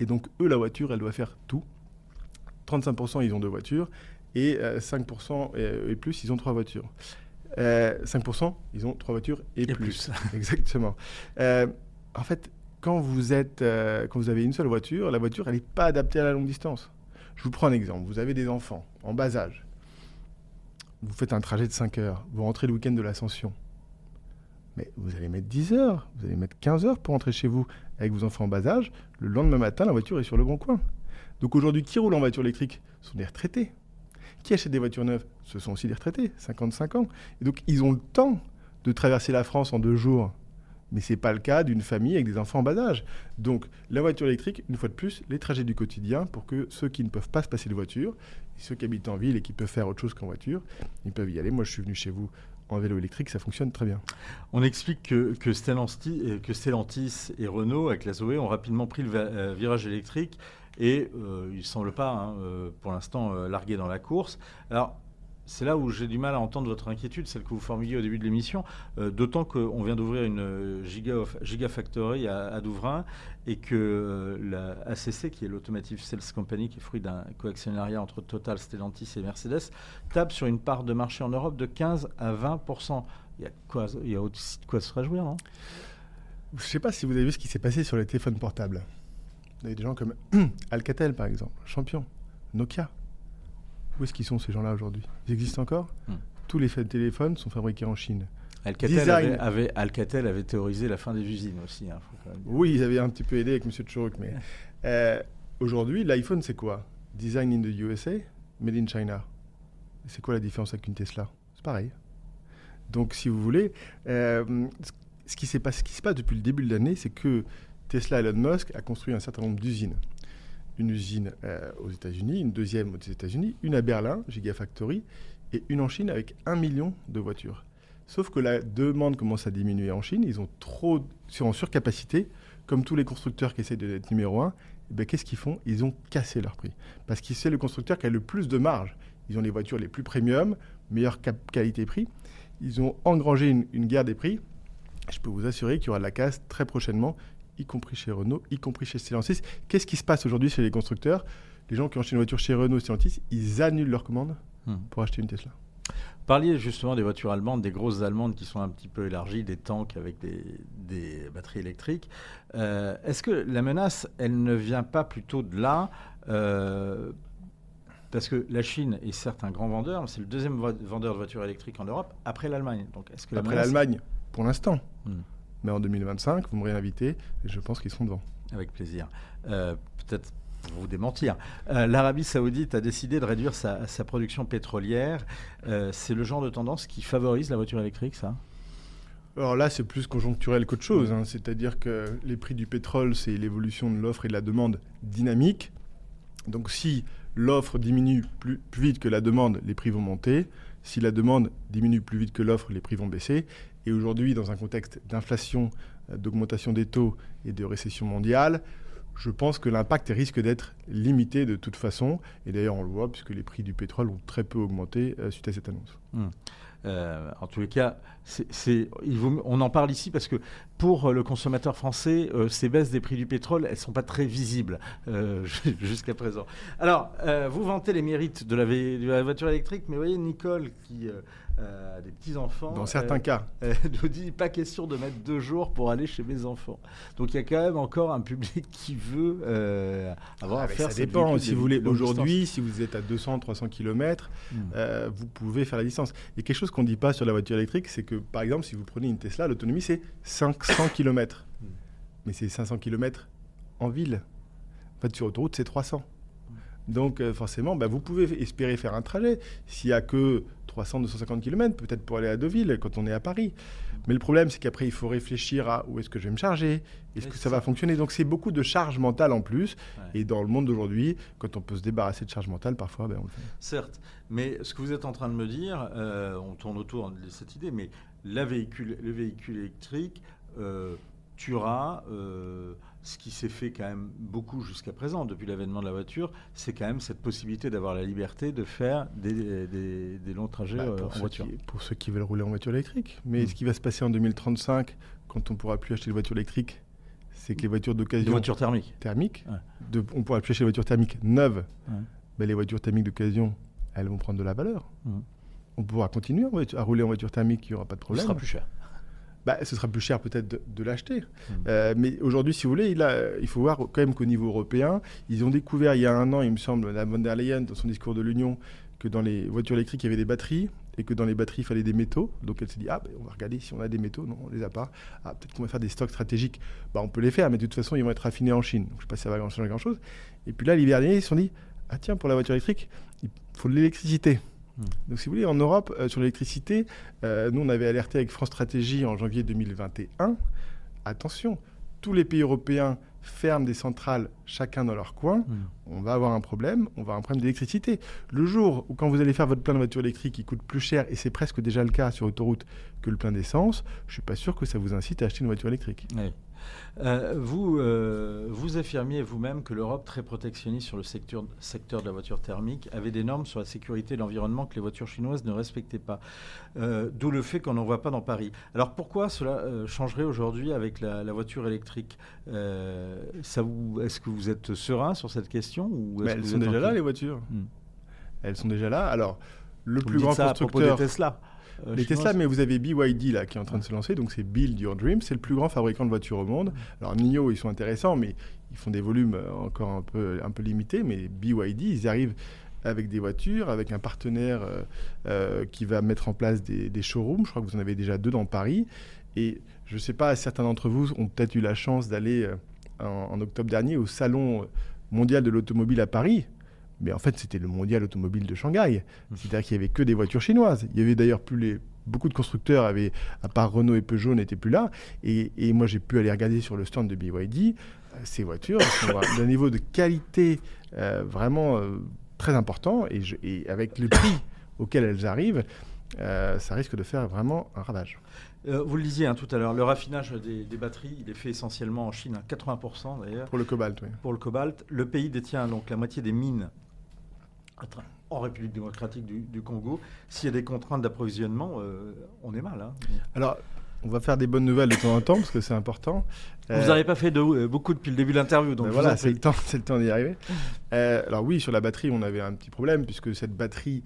et donc eux la voiture, elle doit faire tout. 35% ils ont deux voitures, et 5% et, plus ils ont trois voitures. 5% ils ont trois voitures et, plus. plus. Exactement. en fait, quand vous, êtes, euh, quand vous avez une seule voiture, la voiture, elle n'est pas adaptée à la longue distance. Je vous prends un exemple. Vous avez des enfants en bas âge. Vous faites un trajet de 5 heures. Vous rentrez le week-end de l'ascension. Mais vous allez mettre 10 heures, vous allez mettre 15 heures pour rentrer chez vous avec vos enfants en bas âge. Le lendemain matin, la voiture est sur le bon coin. Donc aujourd'hui, qui roule en voiture électrique? Ce sont des retraités. Qui achètent des voitures neuves? Ce sont aussi des retraités, 55 ans. Et donc ils ont le temps de traverser la France en deux jours mais ce n'est pas le cas d'une famille avec des enfants en bas âge. Donc la voiture électrique, une fois de plus, les trajets du quotidien pour que ceux qui ne peuvent pas se passer de voiture, ceux qui habitent en ville et qui peuvent faire autre chose qu'en voiture, ils peuvent y aller. Moi, je suis venu chez vous en vélo électrique, ça fonctionne très bien. On explique que, que, Stellantis, euh, et Renault, avec la Zoé, ont rapidement pris le euh, virage électrique et euh, ils ne semblent pas, hein, pour l'instant, largués dans la course. Alors, c'est là où j'ai du mal à entendre votre inquiétude, celle que vous formuliez au début de l'émission, euh, d'autant qu'on vient d'ouvrir une giga, Gigafactory à, Douvrin et que euh, la ACC, qui est l'Automotive Sales Company, qui est fruit d'un coactionnariat entre Total, Stellantis et Mercedes, tape sur une part de marché en Europe de 15 à 20 Il y a, quoi, il y a aussi de quoi se réjouir, non? Je ne sais pas si vous avez vu ce qui s'est passé sur les téléphones portables. Vous avez des gens comme Alcatel, par exemple, champion, Nokia. Où est-ce qu'ils sont ces gens-là aujourd'hui? Ils existent encore? Hmm. Tous les téléphones sont fabriqués en Chine. Alcatel avait, Alcatel avait théorisé la fin des usines aussi. Hein, oui, ils avaient un petit peu aidé avec M. Tchuruk. Mais euh, aujourd'hui, l'iPhone, c'est quoi? Design in the USA, made in China. C'est quoi la différence avec une Tesla? C'est pareil. Donc, si vous voulez, euh, ce, qui ce qui se passe depuis le début de l'année, c'est que Tesla, Elon Musk, a construit un certain nombre d'usines une usine euh, aux États-Unis, une deuxième aux États-Unis, une à Berlin, Gigafactory, et une en Chine avec un million de voitures. Sauf que la demande commence à diminuer en Chine, ils ont trop, sont en surcapacité, comme tous les constructeurs qui essaient d'être numéro un, eh ben, qu'est-ce qu'ils font? Ils ont cassé leur prix. Parce que c'est le constructeur qui a le plus de marge. Ils ont les voitures les plus premium, meilleure qualité-prix. Ils ont engrangé une, une guerre des prix. Je peux vous assurer qu'il y aura de la casse très prochainement y compris chez Renault, y compris chez Stellantis. Qu'est-ce qui se passe aujourd'hui chez les constructeurs? Les gens qui ont acheté une voiture chez Renault, Stellantis, ils annulent leur commande hmm. pour acheter une Tesla. Parliez justement des voitures allemandes, des grosses allemandes qui sont un petit peu élargies, des tanks avec des, batteries électriques. Euh, est-ce que la menace, elle ne vient pas plutôt de là euh, parce que la Chine est certes un grand vendeur, mais c'est le deuxième vendeur de voitures électriques en Europe après l'Allemagne. Donc, est-ce que après l'Allemagne, pour l'instant. Hmm. Mais en 2025, vous me réinvitez et je pense qu'ils seront devant. Avec plaisir. Euh, peut-être vous démentir. Euh, L'Arabie saoudite a décidé de réduire sa, production pétrolière. Euh, c'est le genre de tendance qui favorise la voiture électrique, ça? Alors là, c'est plus conjoncturel qu'autre chose. Hein. C'est-à-dire que les prix du pétrole, c'est l'évolution de l'offre et de la demande dynamique. Donc si l'offre diminue plus, vite que la demande, les prix vont monter. Si la demande diminue plus vite que l'offre, les prix vont baisser. Et aujourd'hui, dans un contexte d'inflation, euh, d'augmentation des taux et de récession mondiale, je pense que l'impact risque d'être limité de toute façon. Et d'ailleurs, on le voit puisque les prix du pétrole ont très peu augmenté euh, suite à cette annonce. Hmm. Euh, en tous les cas, on en parle ici parce que pour le consommateur français, ces baisses des prix du pétrole, elles ne sont pas très visibles jusqu'à présent. Alors, vous vantez les mérites de la, de la, voiture électrique, mais vous voyez Nicole qui euh, des petits-enfants. Dans certains euh, cas. Euh, nous dit pas question de mettre deux jours pour aller chez mes enfants. Donc il y a quand même encore un public qui veut avoir ah, à faire Ça dépend. Si vous voulez, aujourd'hui, si vous êtes à 200, 300 km, vous pouvez faire la distance. Et quelque chose qu'on ne dit pas sur la voiture électrique, c'est que par exemple, si vous prenez une Tesla, l'autonomie c'est 500 km. Hmm. Mais c'est 500 km en ville. En fait, sur autoroute, c'est 300. Donc euh, forcément, bah, vous pouvez espérer faire un trajet. S'il n'y a que 300-250 km, peut-être pour aller à Deauville quand on est à Paris. Mais le problème, c'est qu'après, il faut réfléchir à où est-ce que je vais me charger, est-ce que ça, va fonctionner. Donc c'est beaucoup de charge mentale en plus. Et dans le monde d'aujourd'hui, quand on peut se débarrasser de charge mentale, parfois, ben, on le fait. Certes, mais ce que vous êtes en train de me dire, euh, on tourne autour de cette idée, mais la véhicule, le véhicule électrique euh, tuera ce qui s'est fait quand même beaucoup jusqu'à présent, depuis l'avènement de la voiture, c'est quand même cette possibilité d'avoir la liberté de faire des, des, longs trajets bah, euh, en voiture. pour ceux qui veulent rouler en voiture électrique. Mais hmm. ce qui va se passer en 2035, quand on ne pourra plus acheter de voiture électrique, c'est que les voitures d'occasion. Les voitures thermiques. Thermiques. De, on pourra plus acheter des voitures thermiques neuves. mais les voitures thermiques d'occasion, elles vont prendre de la valeur. Hmm. On pourra continuer à rouler en voiture thermique, il n'y aura pas de problème. Ce sera plus cher bah, ce sera plus cher peut-être de, l'acheter. Hmm. Euh, mais aujourd'hui, si vous voulez, il, il, faut voir quand même qu'au niveau européen, ils ont découvert il y a un an, il me semble, la von der Leyen, dans son discours de l'Union, que dans les voitures électriques, il y avait des batteries et que dans les batteries, il fallait des métaux. Donc elle s'est dit, ah, ben, on va regarder si on a des métaux. Non, on les a pas. Ah, peut-être qu'on va faire des stocks stratégiques. Bah, on peut les faire, mais de toute façon, ils vont être raffinés en Chine. Donc je ne sais pas si ça va changer grand-chose. Et puis là, l'hiver dernier, ils se sont dit, ah tiens, pour la voiture électrique, il faut de l'électricité. Hmm. Donc, si vous voulez, en Europe, euh, sur l'électricité, euh, nous, on avait alerté avec France Stratégie en janvier 2021. Attention, tous les pays européens ferment des centrales chacun dans leur coin. Hmm. On va avoir un problème, on va avoir un problème d'électricité. Le jour où, quand vous allez faire votre plein de voiture électrique qui coûte plus cher, et c'est presque déjà le cas sur autoroute que le plein d'essence, je ne suis pas sûr que ça vous incite à acheter une voiture électrique. Euh, vous, euh, vous affirmiez vous-même que l'Europe, très protectionniste sur le secteur, secteur de la voiture thermique, avait des normes sur la sécurité et l'environnement que les voitures chinoises ne respectaient pas. Euh, d'où le fait qu'on n'en voit pas dans Paris. Alors pourquoi cela changerait aujourd'hui avec la, voiture électrique? Est-ce que vous êtes serein sur cette question ou Elles sont déjà là, les voitures. Hmm. Elles sont déjà là. Alors, le plus grand constructeur. Tesla. Euh, les Tesla, mais vous avez BYD là qui est en train de se lancer, donc c'est Build Your Dream, c'est le plus grand fabricant de voitures au monde. Alors NIO, ils sont intéressants, mais ils font des volumes euh, encore un peu, un peu limités, mais BYD, ils arrivent avec des voitures, avec un partenaire euh, qui va mettre en place des, showrooms. Je crois que vous en avez déjà deux dans Paris. Et je ne sais pas, certains d'entre vous ont peut-être eu la chance d'aller en, octobre dernier au Salon mondial de l'automobile à Paris. Mais en fait, c'était le mondial automobile de Shanghai. Mmh. C'est-à-dire qu'il n'y avait que des voitures chinoises. Il y avait d'ailleurs plus les, beaucoup de constructeurs avaient, à part Renault et Peugeot, n'étaient plus là. Et, moi, j'ai pu aller regarder sur le stand de BYD. Euh, ces voitures sont d'un niveau de qualité euh, vraiment euh, très important. Et, avec le prix auquel elles arrivent, ça risque de faire vraiment un ravage. vous le disiez hein, tout à l'heure, le raffinage des, des, batteries, il est fait essentiellement en Chine, 80% d'ailleurs. Pour le cobalt, oui. Pour le cobalt. Le pays détient donc la moitié des mines en République démocratique du, Congo. S'il y a des contraintes d'approvisionnement, euh, on est mal. Hein. Alors, on va faire des bonnes nouvelles de temps en temps parce que c'est important. Vous n'avez euh, pas fait de, euh, beaucoup depuis le début de l'interview, donc ben voilà, c'est le temps, c'est le temps d'y arriver. alors oui, sur la batterie, on avait un petit problème puisque cette batterie,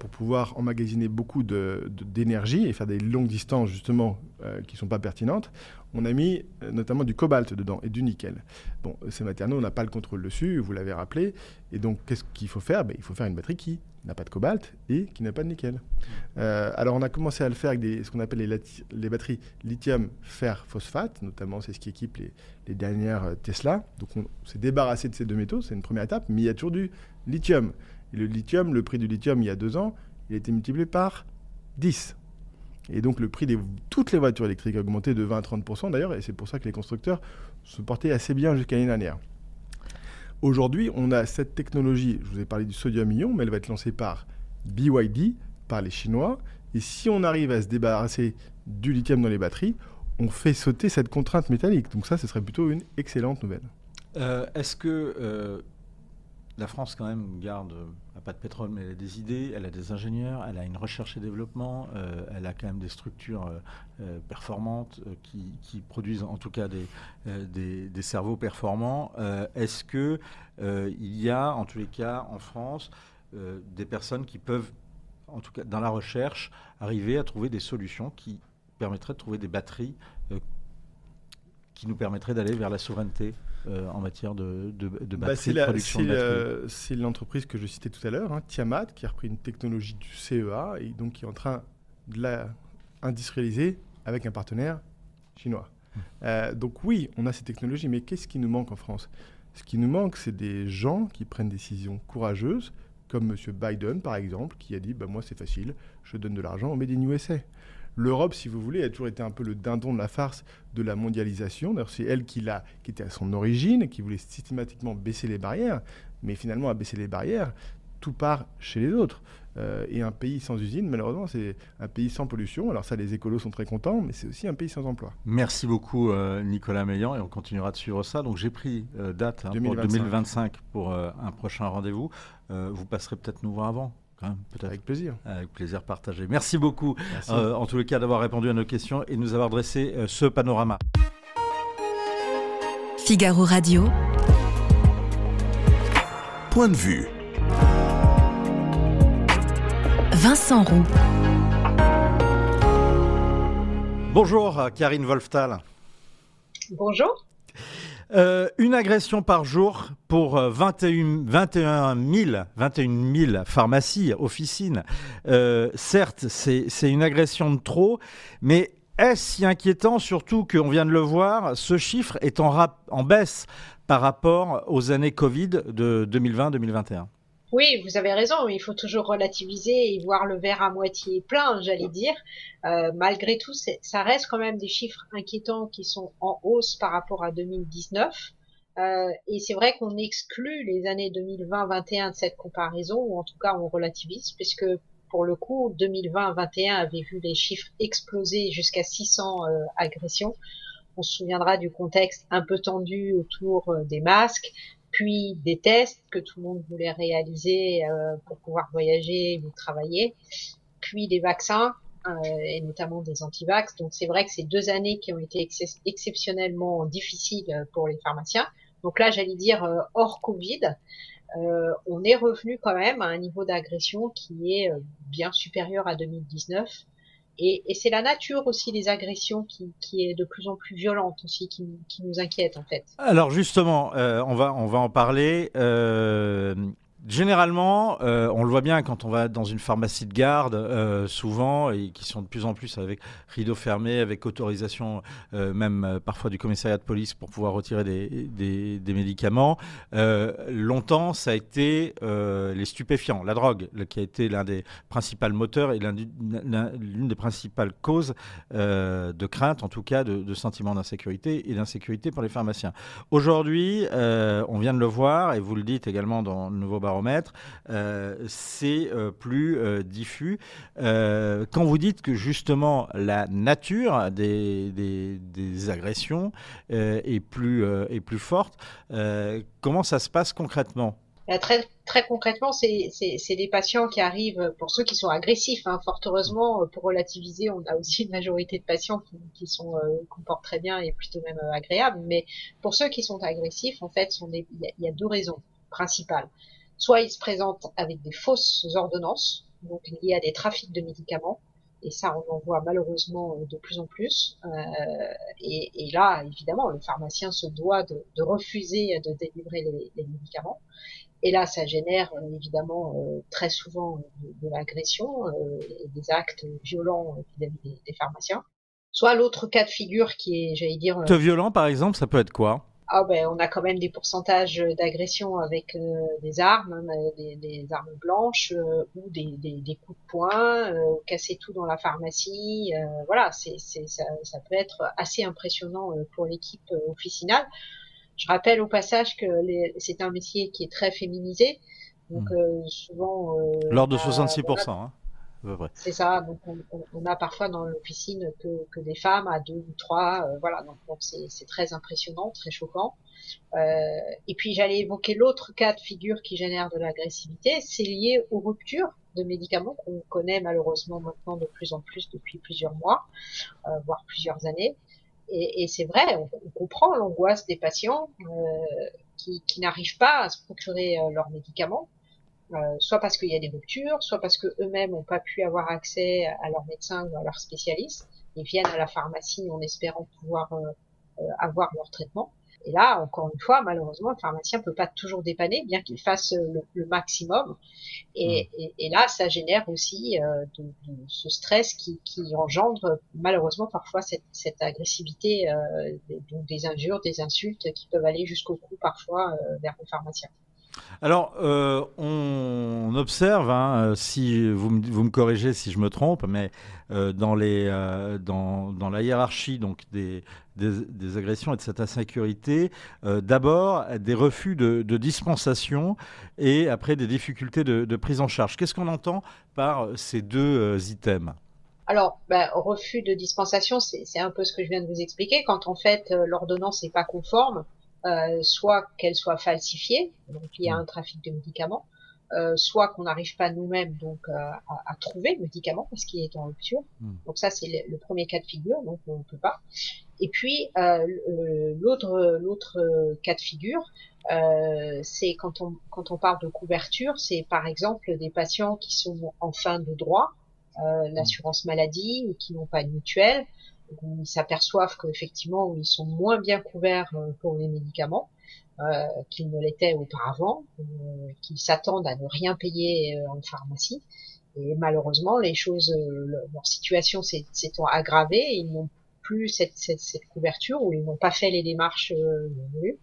pour pouvoir emmagasiner beaucoup d'énergie et faire des longues distances justement qui ne sont pas pertinentes, on a mis euh, notamment du cobalt dedans et du nickel. Bon, ces matériaux, on n'a pas le contrôle dessus, vous l'avez rappelé. Et donc, qu'est-ce qu'il faut faire? Ben, Il faut faire une batterie qui n'a pas de cobalt et qui n'a pas de nickel. Euh, alors, on a commencé à le faire avec des, ce qu'on appelle les, les, batteries lithium fer phosphate, notamment c'est ce qui équipe les, les dernières euh, Tesla. Donc, on s'est débarrassé de ces deux métaux, c'est une première étape, mais il y a toujours du lithium. Et le lithium, le prix du lithium il y a deux ans, il a été multiplié par 10. Et donc le prix de toutes les voitures électriques a augmenté de 20 à 30% d'ailleurs, et c'est pour ça que les constructeurs se portaient assez bien jusqu'à l'année dernière. Aujourd'hui, on a cette technologie, je vous ai parlé du sodium-ion, mais elle va être lancée par BYD, par les Chinois, et si on arrive à se débarrasser du lithium dans les batteries, on fait sauter cette contrainte métallique. Donc ça, ce serait plutôt une excellente nouvelle. Est-ce que la France, quand même, garde, n'a pas de pétrole, mais elle a des idées, elle a des ingénieurs, elle a une recherche et développement, euh, elle a quand même des structures euh, euh, performantes qui, produisent en tout cas des, des, cerveaux performants. Est-ce que il y a, en tous les cas, en France, des personnes qui peuvent, en tout cas dans la recherche, arriver à trouver des solutions qui permettraient de trouver des batteries qui nous permettraient d'aller vers la souveraineté? Euh, en matière de, de, de bah, production C'est l'entreprise que je citais tout à l'heure, hein, Tiamat, qui a repris une technologie du CEA et donc qui est en train de la industrialiser avec un partenaire chinois. Mmh. Euh, donc oui, on a ces technologies, mais qu'est-ce qui nous manque en France? Ce qui nous manque, c'est des gens qui prennent des décisions courageuses, comme M. Biden par exemple, qui a dit bah, Moi c'est facile, je donne de l'argent au Made in USA l'Europe, si vous voulez, a toujours été un peu le dindon de la farce de la mondialisation. D'ailleurs, c'est elle qui, qui était à son origine, qui voulait systématiquement baisser les barrières. Mais finalement, à baisser les barrières, tout part chez les autres. Euh, et un pays sans usine, malheureusement, c'est un pays sans pollution. Alors ça, les écolos sont très contents, mais c'est aussi un pays sans emploi. Merci beaucoup, euh, Nicolas Meillan, et on continuera de suivre ça. Donc j'ai pris euh, date hein, pour 2025 pour un prochain rendez-vous. vous passerez peut-être nous voir avant avec plaisir. Avec plaisir partagé. Merci beaucoup, euh, en tous les cas, d'avoir répondu à nos questions et de nous avoir dressé euh, ce panorama. Figaro Radio. Point de vue. Vincent Roux. Bonjour, Karine Wolftal. Bonjour. Euh, une agression par jour pour 21, 21, 000, 21 pharmacies, officines. Euh, certes, c'est une agression de trop, mais est-ce si inquiétant, surtout qu'on vient de le voir, ce chiffre est en, en baisse par rapport aux années Covid de 2020-2021 oui, vous avez raison, il faut toujours relativiser et voir le verre à moitié plein, j'allais dire. Euh, malgré tout, ça reste quand même des chiffres inquiétants qui sont en hausse par rapport à 2019. Euh, et c'est vrai qu'on exclut les années 2020-21 de cette comparaison, ou en tout cas on relativise, puisque pour le coup, 2020-21 avait vu les chiffres exploser jusqu'à 600 euh, agressions. On se souviendra du contexte un peu tendu autour des masques, puis des tests que tout le monde voulait réaliser euh, pour pouvoir voyager ou travailler, puis des vaccins euh, et notamment des antivax. Donc c'est vrai que c'est deux années qui ont été exceptionnellement difficiles pour les pharmaciens. Donc là, j'allais dire euh, hors Covid, on est revenu quand même à un niveau d'agression qui est bien supérieur à 2019 et, c'est la nature aussi des agressions qui, est de plus en plus violente aussi, qui, qui nous inquiète en fait. Alors justement, euh, on, va, on va en parler. Généralement, euh, on le voit bien quand on va dans une pharmacie de garde, euh, souvent, et qui sont de plus en plus avec rideau fermé, avec autorisation euh, même parfois du commissariat de police pour pouvoir retirer des, médicaments. longtemps, ça a été les stupéfiants, la drogue, qui a été l'un des principaux moteurs et l'une des principales causes de crainte, en tout cas de, de sentiments d'insécurité et d'insécurité pour les pharmaciens. Aujourd'hui, on vient de le voir, et vous le dites également dans le nouveau euh, c'est euh, plus euh, diffus. quand vous dites que justement la nature des, agressions est, plus, forte, comment ça se passe concrètement? Très, concrètement, c'est des patients qui arrivent, pour ceux qui sont agressifs, hein, fort heureusement, pour relativiser, on a aussi une majorité de patients qui, comportent très bien et plutôt même agréables, mais pour ceux qui sont agressifs, en fait, il y, a deux raisons principales. Soit ils se présentent avec des fausses ordonnances, donc liées à des trafics de médicaments, et ça on en voit malheureusement euh, de plus en plus. Euh, et, là, évidemment, le pharmacien se doit de, refuser de délivrer les, médicaments. Et là, ça génère euh, évidemment très souvent de, l'agression et des actes violents vis-à-vis des, pharmaciens. Soit l'autre cas de figure qui est, j'allais dire... Acte violent, par exemple, ça peut être quoi? Ah ben on a quand même des pourcentages d'agression avec euh, des armes, hein, des, des, armes blanches euh, ou des, des, des, coups de poing, euh, casser tout dans la pharmacie. Euh, voilà, c'est, ça, ça, peut être assez impressionnant pour l'équipe officinale. Je rappelle au passage que c'est un métier qui est très féminisé, donc mmh. souvent. L'ordre de 66%. Hein. C'est ça. Donc on, a parfois dans l'officine que, des femmes à deux ou trois. voilà. Donc, c'est très impressionnant, très choquant. et puis j'allais évoquer l'autre cas de figure qui génère de l'agressivité. C'est lié aux ruptures de médicaments qu'on connaît malheureusement maintenant de plus en plus depuis plusieurs mois, voire plusieurs années. Et, c'est vrai, on, comprend l'angoisse des patients euh, qui, n'arrivent pas à se procurer euh, leurs médicaments, euh, soit parce qu'il y a des ruptures, soit parce que eux-mêmes n'ont pas pu avoir accès à leur médecin ou à leur spécialiste. Ils viennent à la pharmacie en espérant pouvoir euh, euh, avoir leur traitement. Et là, encore une fois, malheureusement, le pharmacien peut pas toujours dépanner, bien qu'il fasse euh, le, maximum. Et, mm. et, et, là, ça génère aussi euh, de, de, ce stress qui, qui, engendre malheureusement parfois cette, cette agressivité, euh, des, des, injures, des insultes qui peuvent aller jusqu'au coup parfois euh, vers le pharmacien. Alors, euh, on observe, hein, si vous me, corrigez si je me trompe, mais euh, dans, euh, la hiérarchie donc des, agressions et de cette insécurité, euh, d'abord des refus de, dispensation et après des difficultés de, de prise en charge. Qu'est-ce qu'on entend par ces deux items? Alors, ben, refus de dispensation, c'est un peu ce que je viens de vous expliquer. Quand en fait l'ordonnance n'est pas conforme, euh, soit qu'elle soit falsifiée, donc il y a mm. un trafic de médicaments, euh, soit qu'on n'arrive pas nous-mêmes donc euh, à, à, trouver le médicament parce qu'il est en rupture. Mm. Donc ça c'est le, le, premier cas de figure, donc on ne peut pas. Et puis euh, l'autre l'autre cas de figure, euh, c'est quand on quand on parle de couverture, c'est par exemple des patients qui sont en fin de droit, mm. l'assurance maladie ou qui n'ont pas de mutuelle, ils s'aperçoivent qu'effectivement ils sont moins bien couverts euh, pour les médicaments euh, qu'ils ne l'étaient auparavant, euh, qu'ils s'attendent à ne rien payer euh, en pharmacie. Et malheureusement, les choses, leur situation s'est aggravée. Et ils n'ont plus cette, cette, cette, couverture ou ils n'ont pas fait les démarches voulues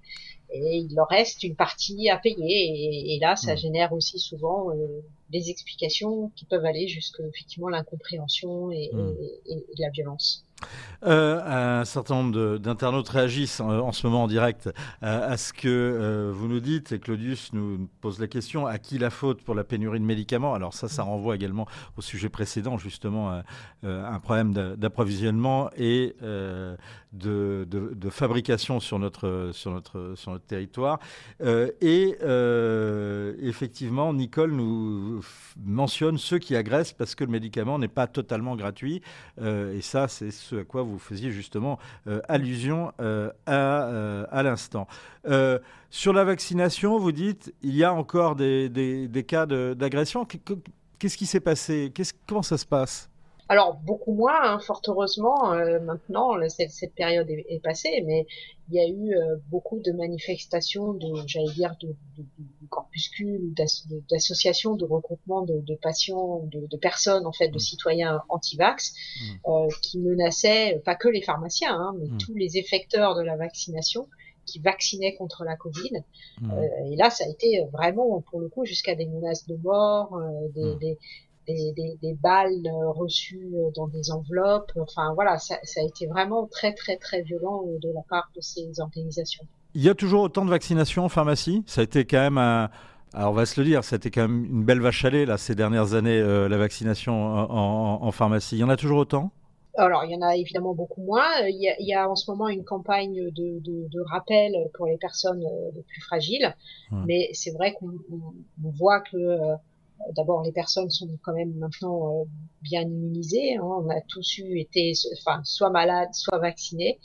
et il leur reste une partie à payer et, et là ça mmh. génère aussi souvent euh, des explications qui peuvent aller jusqu'à effectivement l'incompréhension et, mmh. et, et, la violence. Euh, un certain nombre d'internautes réagissent en, en, ce moment en direct à, à ce que euh, vous nous dites, et Claudius nous pose la question à qui la faute pour la pénurie de médicaments? Alors ça, ça renvoie également au sujet précédent, justement, à, euh, un problème d'approvisionnement et euh, de, de, de, fabrication sur notre, sur notre, sur notre territoire. Euh, et effectivement, Nicole nous mentionne ceux qui agressent parce que le médicament n'est pas totalement gratuit. et ça, c'est ce à quoi vous faisiez justement euh, allusion euh, à, euh, l'instant. Euh, sur la vaccination, vous dites il y a encore des, des, des cas d'agression. Qu'est-ce qui s'est passé? Comment ça se passe? Alors beaucoup moins, hein, fort heureusement, euh, maintenant cette, cette période est, est, passée, mais il y a eu euh, beaucoup de manifestations, de, j'allais dire, de, de, de corpuscules, d'associations, de regroupements de, de patients, de, de, personnes en fait, de mmh. citoyens anti-vax, mmh. euh, qui menaçaient pas que les pharmaciens, hein, mais mmh. tous les effecteurs de la vaccination qui vaccinaient contre la Covid. Mmh. Euh, et là, ça a été vraiment, pour le coup, jusqu'à des menaces de mort, euh, des, mmh. des, des, des, des, balles euh, reçues euh, dans des enveloppes. Enfin voilà, ça, ça, a été vraiment très très très violent euh, de la part de ces organisations. Il y a toujours autant de vaccinations en pharmacie Ça a été quand même un... Alors on va se le dire, ça a été quand même une belle vache à lait là, ces dernières années, euh, la vaccination en, en, en, pharmacie. Il y en a toujours autant? Alors, il y en a évidemment beaucoup moins. Il y a, il y a en ce moment une campagne de, de, de, rappel pour les personnes les plus fragiles, mais c'est vrai qu'on voit que D'abord, les personnes sont quand même maintenant euh, bien immunisées. Hein. On a tous eu été, enfin, soit malades, soit vaccinés.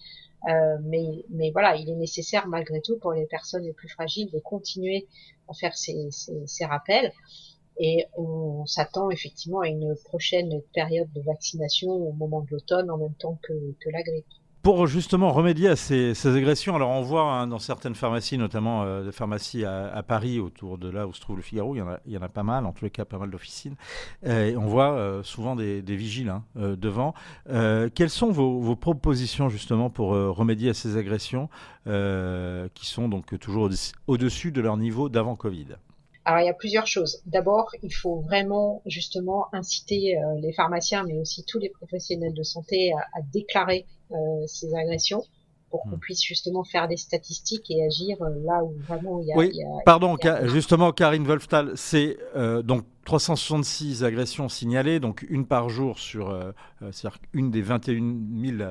Euh, mais, mais voilà, il est nécessaire malgré tout pour les personnes les plus fragiles de continuer à faire ces, rappels. Et on s'attend effectivement à une prochaine période de vaccination au moment de l'automne en même temps que, que la grippe. Pour justement remédier à ces, agressions, alors on voit hein, dans certaines pharmacies, notamment euh, des pharmacies à, Paris, autour de là où se trouve le Figaro, il y en a, pas mal, en tous les cas pas mal d'officines, on voit euh, souvent des, vigiles hein, euh, devant. Quelles sont vos, propositions justement pour remédier à ces agressions qui sont donc toujours au-dessus de leur niveau d'avant Covid alors il y a plusieurs choses. D'abord, il faut vraiment justement inciter euh, les pharmaciens, mais aussi tous les professionnels de santé à, à déclarer euh, ces agressions. pour qu'on hmm. puisse justement faire des statistiques et agir là où vraiment il y a. Oui, pardon, justement, Karine Wolftal, c'est donc 366 agressions signalées, donc une par jour sur c'est-à-dire une des 21 000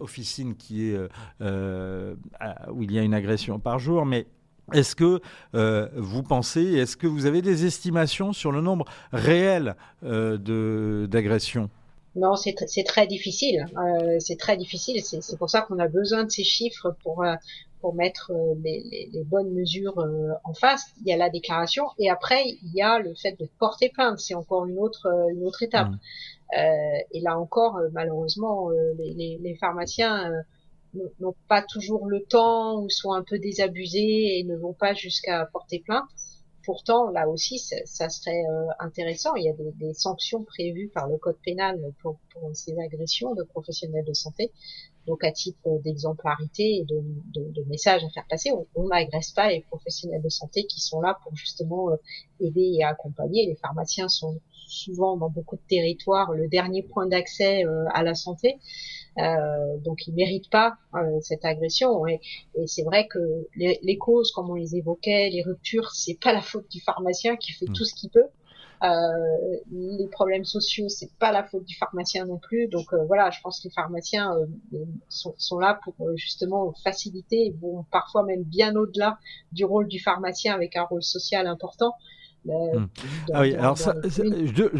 officines qui est où il y a une agression par jour, mais est-ce que euh, vous pensez, est-ce que vous avez des estimations sur le nombre réel euh, d'agressions? Non, c'est très difficile. Euh, c'est très difficile. C'est pour ça qu'on a besoin de ces chiffres pour pour mettre les, bonnes mesures en face. Il y a la déclaration et après il y a le fait de porter plainte. C'est encore une autre une autre étape. Mmh. et là encore, malheureusement, les, les, pharmaciens n'ont pas toujours le temps ou sont un peu désabusés et ne vont pas jusqu'à porter plainte. Pourtant, là aussi, ça, serait euh, intéressant. Il y a des, sanctions prévues par le code pénal pour, ces agressions de professionnels de santé. Donc, à titre d'exemplarité et de, de, message à faire passer, on n'agresse pas les professionnels de santé qui sont là pour justement euh, aider et accompagner. Les pharmaciens sont souvent dans beaucoup de territoires le dernier point d'accès euh, à la santé. Euh, donc ils méritent pas euh, cette agression. Et, et c'est vrai que les, les, causes, comme on les évoquait, les ruptures, c'est pas la faute du pharmacien qui fait hmm. tout ce qu'il peut. Euh, les problèmes sociaux, c'est pas la faute du pharmacien non plus. Donc euh, voilà, je pense que les pharmaciens sont, sont, là pour justement faciliter, vont parfois même bien au-delà du rôle du pharmacien avec un rôle social important. Hmm. ah oui, alors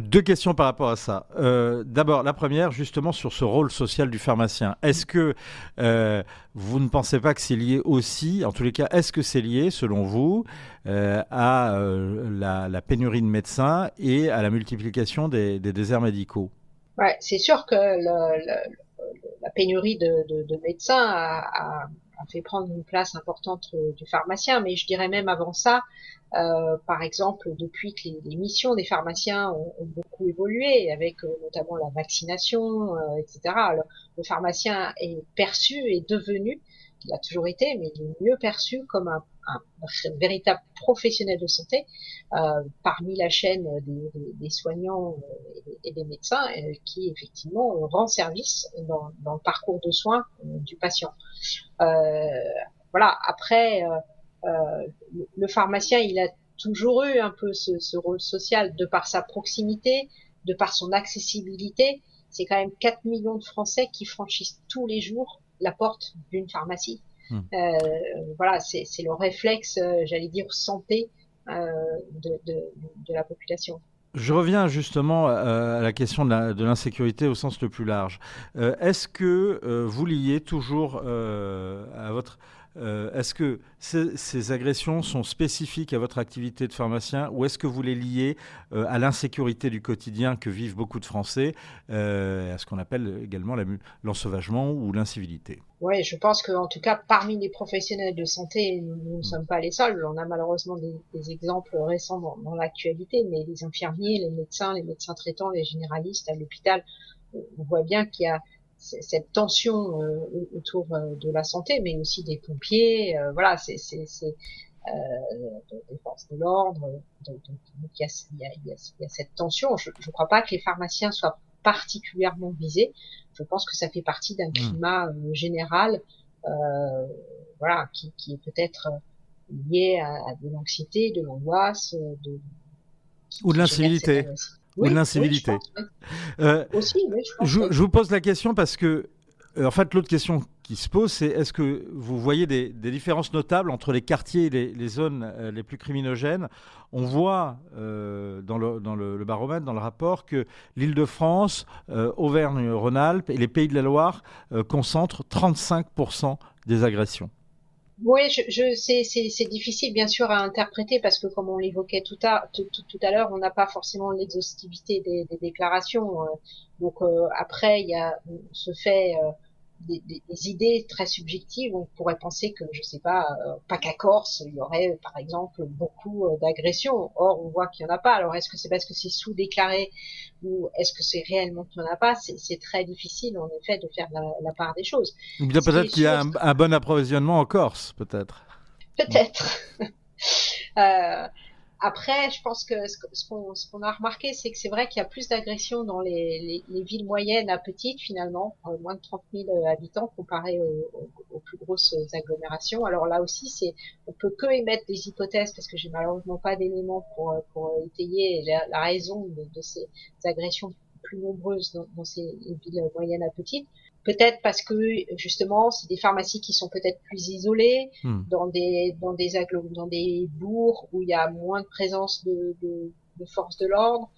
deux, questions par rapport à ça. Euh, d'abord, la première, justement, sur ce rôle social du pharmacien. Est-ce que euh, vous ne pensez pas que c'est lié aussi, en tous les cas, est-ce que c'est lié, selon vous, euh, à la, pénurie de médecins et à la multiplication des, déserts médicaux? Ouais, c'est sûr que la pénurie de, médecins a, fait prendre une place importante du pharmacien, mais je dirais même avant ça, euh, par exemple, depuis que les, missions des pharmaciens ont, beaucoup évolué, avec euh, notamment la vaccination, euh, etc. le pharmacien est perçu et devenu, il a toujours été, mais il est mieux perçu comme un, véritable professionnel de santé parmi la chaîne des, soignants et, des médecins qui effectivement rend service dans, dans, le parcours de soins du patient. voilà. Après euh, le pharmacien, il a toujours eu un peu ce, rôle social de par sa proximité, de par son accessibilité. C'est quand même 4 millions de Français qui franchissent tous les jours la porte d'une pharmacie. Hmm. Euh, voilà, c'est le réflexe, euh, j'allais dire, santé de, la population. Je reviens justement à la question de l'insécurité au sens le plus large. Est-ce que vous liez toujours à votre euh, est-ce que ces, agressions sont spécifiques à votre activité de pharmacien ou est-ce que vous les liez euh, à l'insécurité du quotidien que vivent beaucoup de Français, euh, à ce qu'on appelle également l'ensauvagement ou l'incivilité? Oui, je pense qu'en tout cas, parmi les professionnels de santé, nous, ne mm. sommes pas les seuls. On a malheureusement des, exemples récents dans, dans l'actualité, mais les infirmiers, les médecins, les médecins traitants, les généralistes à l'hôpital, on voit bien qu'il y a cette tension euh, autour euh, de la santé, mais aussi des pompiers, euh, voilà, c'est des forces de l'ordre. Donc, il y, a, il, y a, cette tension. Je ne crois pas que les pharmaciens soient particulièrement visés. Je pense que ça fait partie d'un hmm. climat général, voilà, qui, qui est peut-être lié à, de l'anxiété, de l'angoisse, de, ou de l'incivilité ou l'incivilité. Euh, je, vous pose la question parce que, euh, en fait, l'autre question qui se pose, c'est est-ce que vous voyez des, différences notables entre les quartiers et les, zones euh, les plus criminogènes? On voit dans, le, dans le, baromètre, dans le rapport, que l'Île-de-France, Auvergne-Rhône-Alpes et les Pays de la Loire concentrent 35% des agressions. Oui, je, je c'est difficile bien sûr à interpréter parce que comme on l'évoquait tout à tout, tout, à l'heure, on n'a pas forcément l'exhaustivité des, déclarations. Euh. donc euh, après, il y a ce fait euh, des, des, idées très subjectives. On pourrait penser que, je sais pas, euh, pas qu'à Corse, il y aurait par exemple beaucoup euh, d'agressions. Or, on voit qu'il y en a pas. Alors, est-ce que c'est parce que c'est sous-déclaré ou est-ce que c'est réellement qu'il n'y en a pas? C'est très difficile, en effet, de faire la, part des choses. Peut-être qu'il y a un, bon approvisionnement en Corse, peut-être. Peut-être. euh, après, je pense que ce qu'on a remarqué, c'est que c'est vrai qu'il y a plus d'agressions dans les, villes moyennes à petites, finalement, euh, moins de 30 000 euh, habitants comparé aux, plus grosses agglomérations. Alors là aussi, c'est on peut que émettre des hypothèses parce que j'ai malheureusement pas d'éléments pour, étayer la, raison de, ces agressions plus nombreuses dans ces villes moyennes à petites. Peut-être parce que justement, c'est des pharmacies qui sont peut-être plus isolées hmm. dans des dans des dans des bourgs où il y a moins de présence de, de, de forces de l'ordre,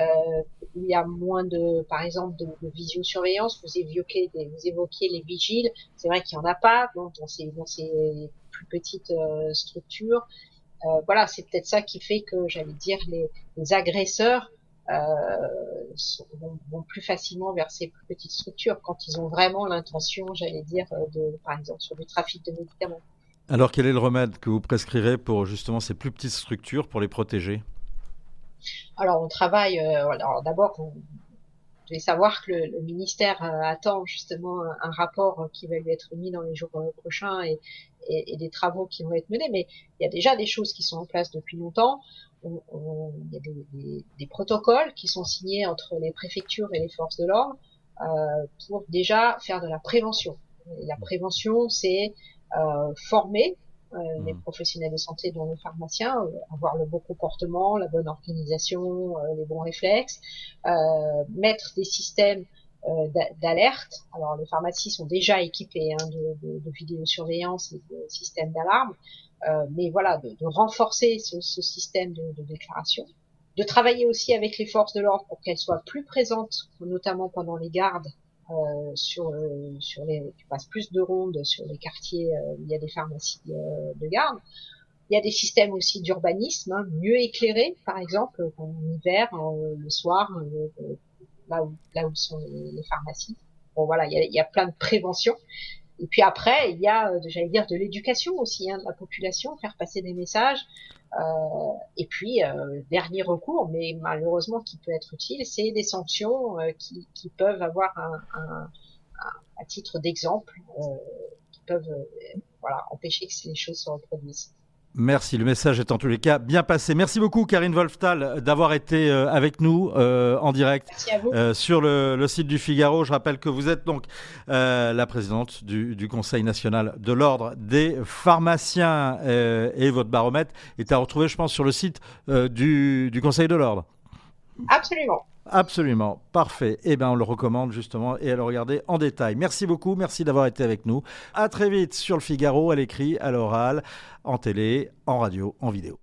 euh, où il y a moins de, par exemple, de, de visiosurveillance. Vous évoquez des, vous évoquiez les vigiles. C'est vrai qu'il y en a pas dans, dans ces dans ces plus petites euh, structures. Euh, voilà, c'est peut-être ça qui fait que j'allais dire les, les agresseurs euh, vont, plus facilement vers ces plus petites structures quand ils ont vraiment l'intention, j'allais dire, euh, de, par exemple, sur du trafic de médicaments. Alors, quel est le remède que vous prescrirez pour justement ces plus petites structures pour les protéger? Alors, on travaille. Euh, alors, d'abord, vous devez savoir que le, ministère attend justement un, rapport qui va lui être mis dans les jours prochains et, et, des travaux qui vont être menés. Mais il y a déjà des choses qui sont en place depuis longtemps il y a des, des, protocoles qui sont signés entre les préfectures et les forces de l'ordre euh, pour déjà faire de la prévention. la prévention, c'est euh, former euh, mmh. les professionnels de santé, dont les pharmaciens, avoir le bon comportement, la bonne organisation, euh, les bons réflexes, mettre des systèmes d'alerte. Alors les pharmacies sont déjà équipées hein, de, de, de vidéosurveillance et de systèmes d'alarme, mais voilà, de, de renforcer ce, ce système de, de, déclaration, de travailler aussi avec les forces de l'ordre pour qu'elles soient plus présentes, notamment pendant les gardes, euh, sur, euh, sur les, tu passes plus de rondes sur les quartiers euh, où il y a des pharmacies de garde. Il y a des systèmes aussi d'urbanisme, hein, mieux éclairés, par exemple, en hiver, le soir, là, où, là où sont les, pharmacies. Bon voilà, il y a, il y a plein de préventions. Et puis après, il y a, euh, j'allais dire, de l'éducation aussi hein, de la population, faire passer des messages. Euh, et puis, euh, dernier recours, mais malheureusement qui peut être utile, c'est des sanctions euh, qui, qui, peuvent avoir un, un, un à titre d'exemple, euh, qui peuvent voilà, empêcher que les choses se reproduisent. Merci, le message est en tous les cas bien passé. Merci beaucoup Karine Wolftal d'avoir été euh, avec nous euh, en direct euh, sur le, site du Figaro. Je rappelle que vous êtes donc la présidente du, Conseil national de l'ordre des pharmaciens et votre baromètre est à retrouver je pense sur le site du, du Conseil de l'ordre. Absolument. Absolument, parfait. Eh bien, on le recommande justement et à le regarder en détail. Merci beaucoup, merci d'avoir été avec nous. À très vite sur le Figaro, à l'écrit, à l'oral, en télé, en radio, en vidéo.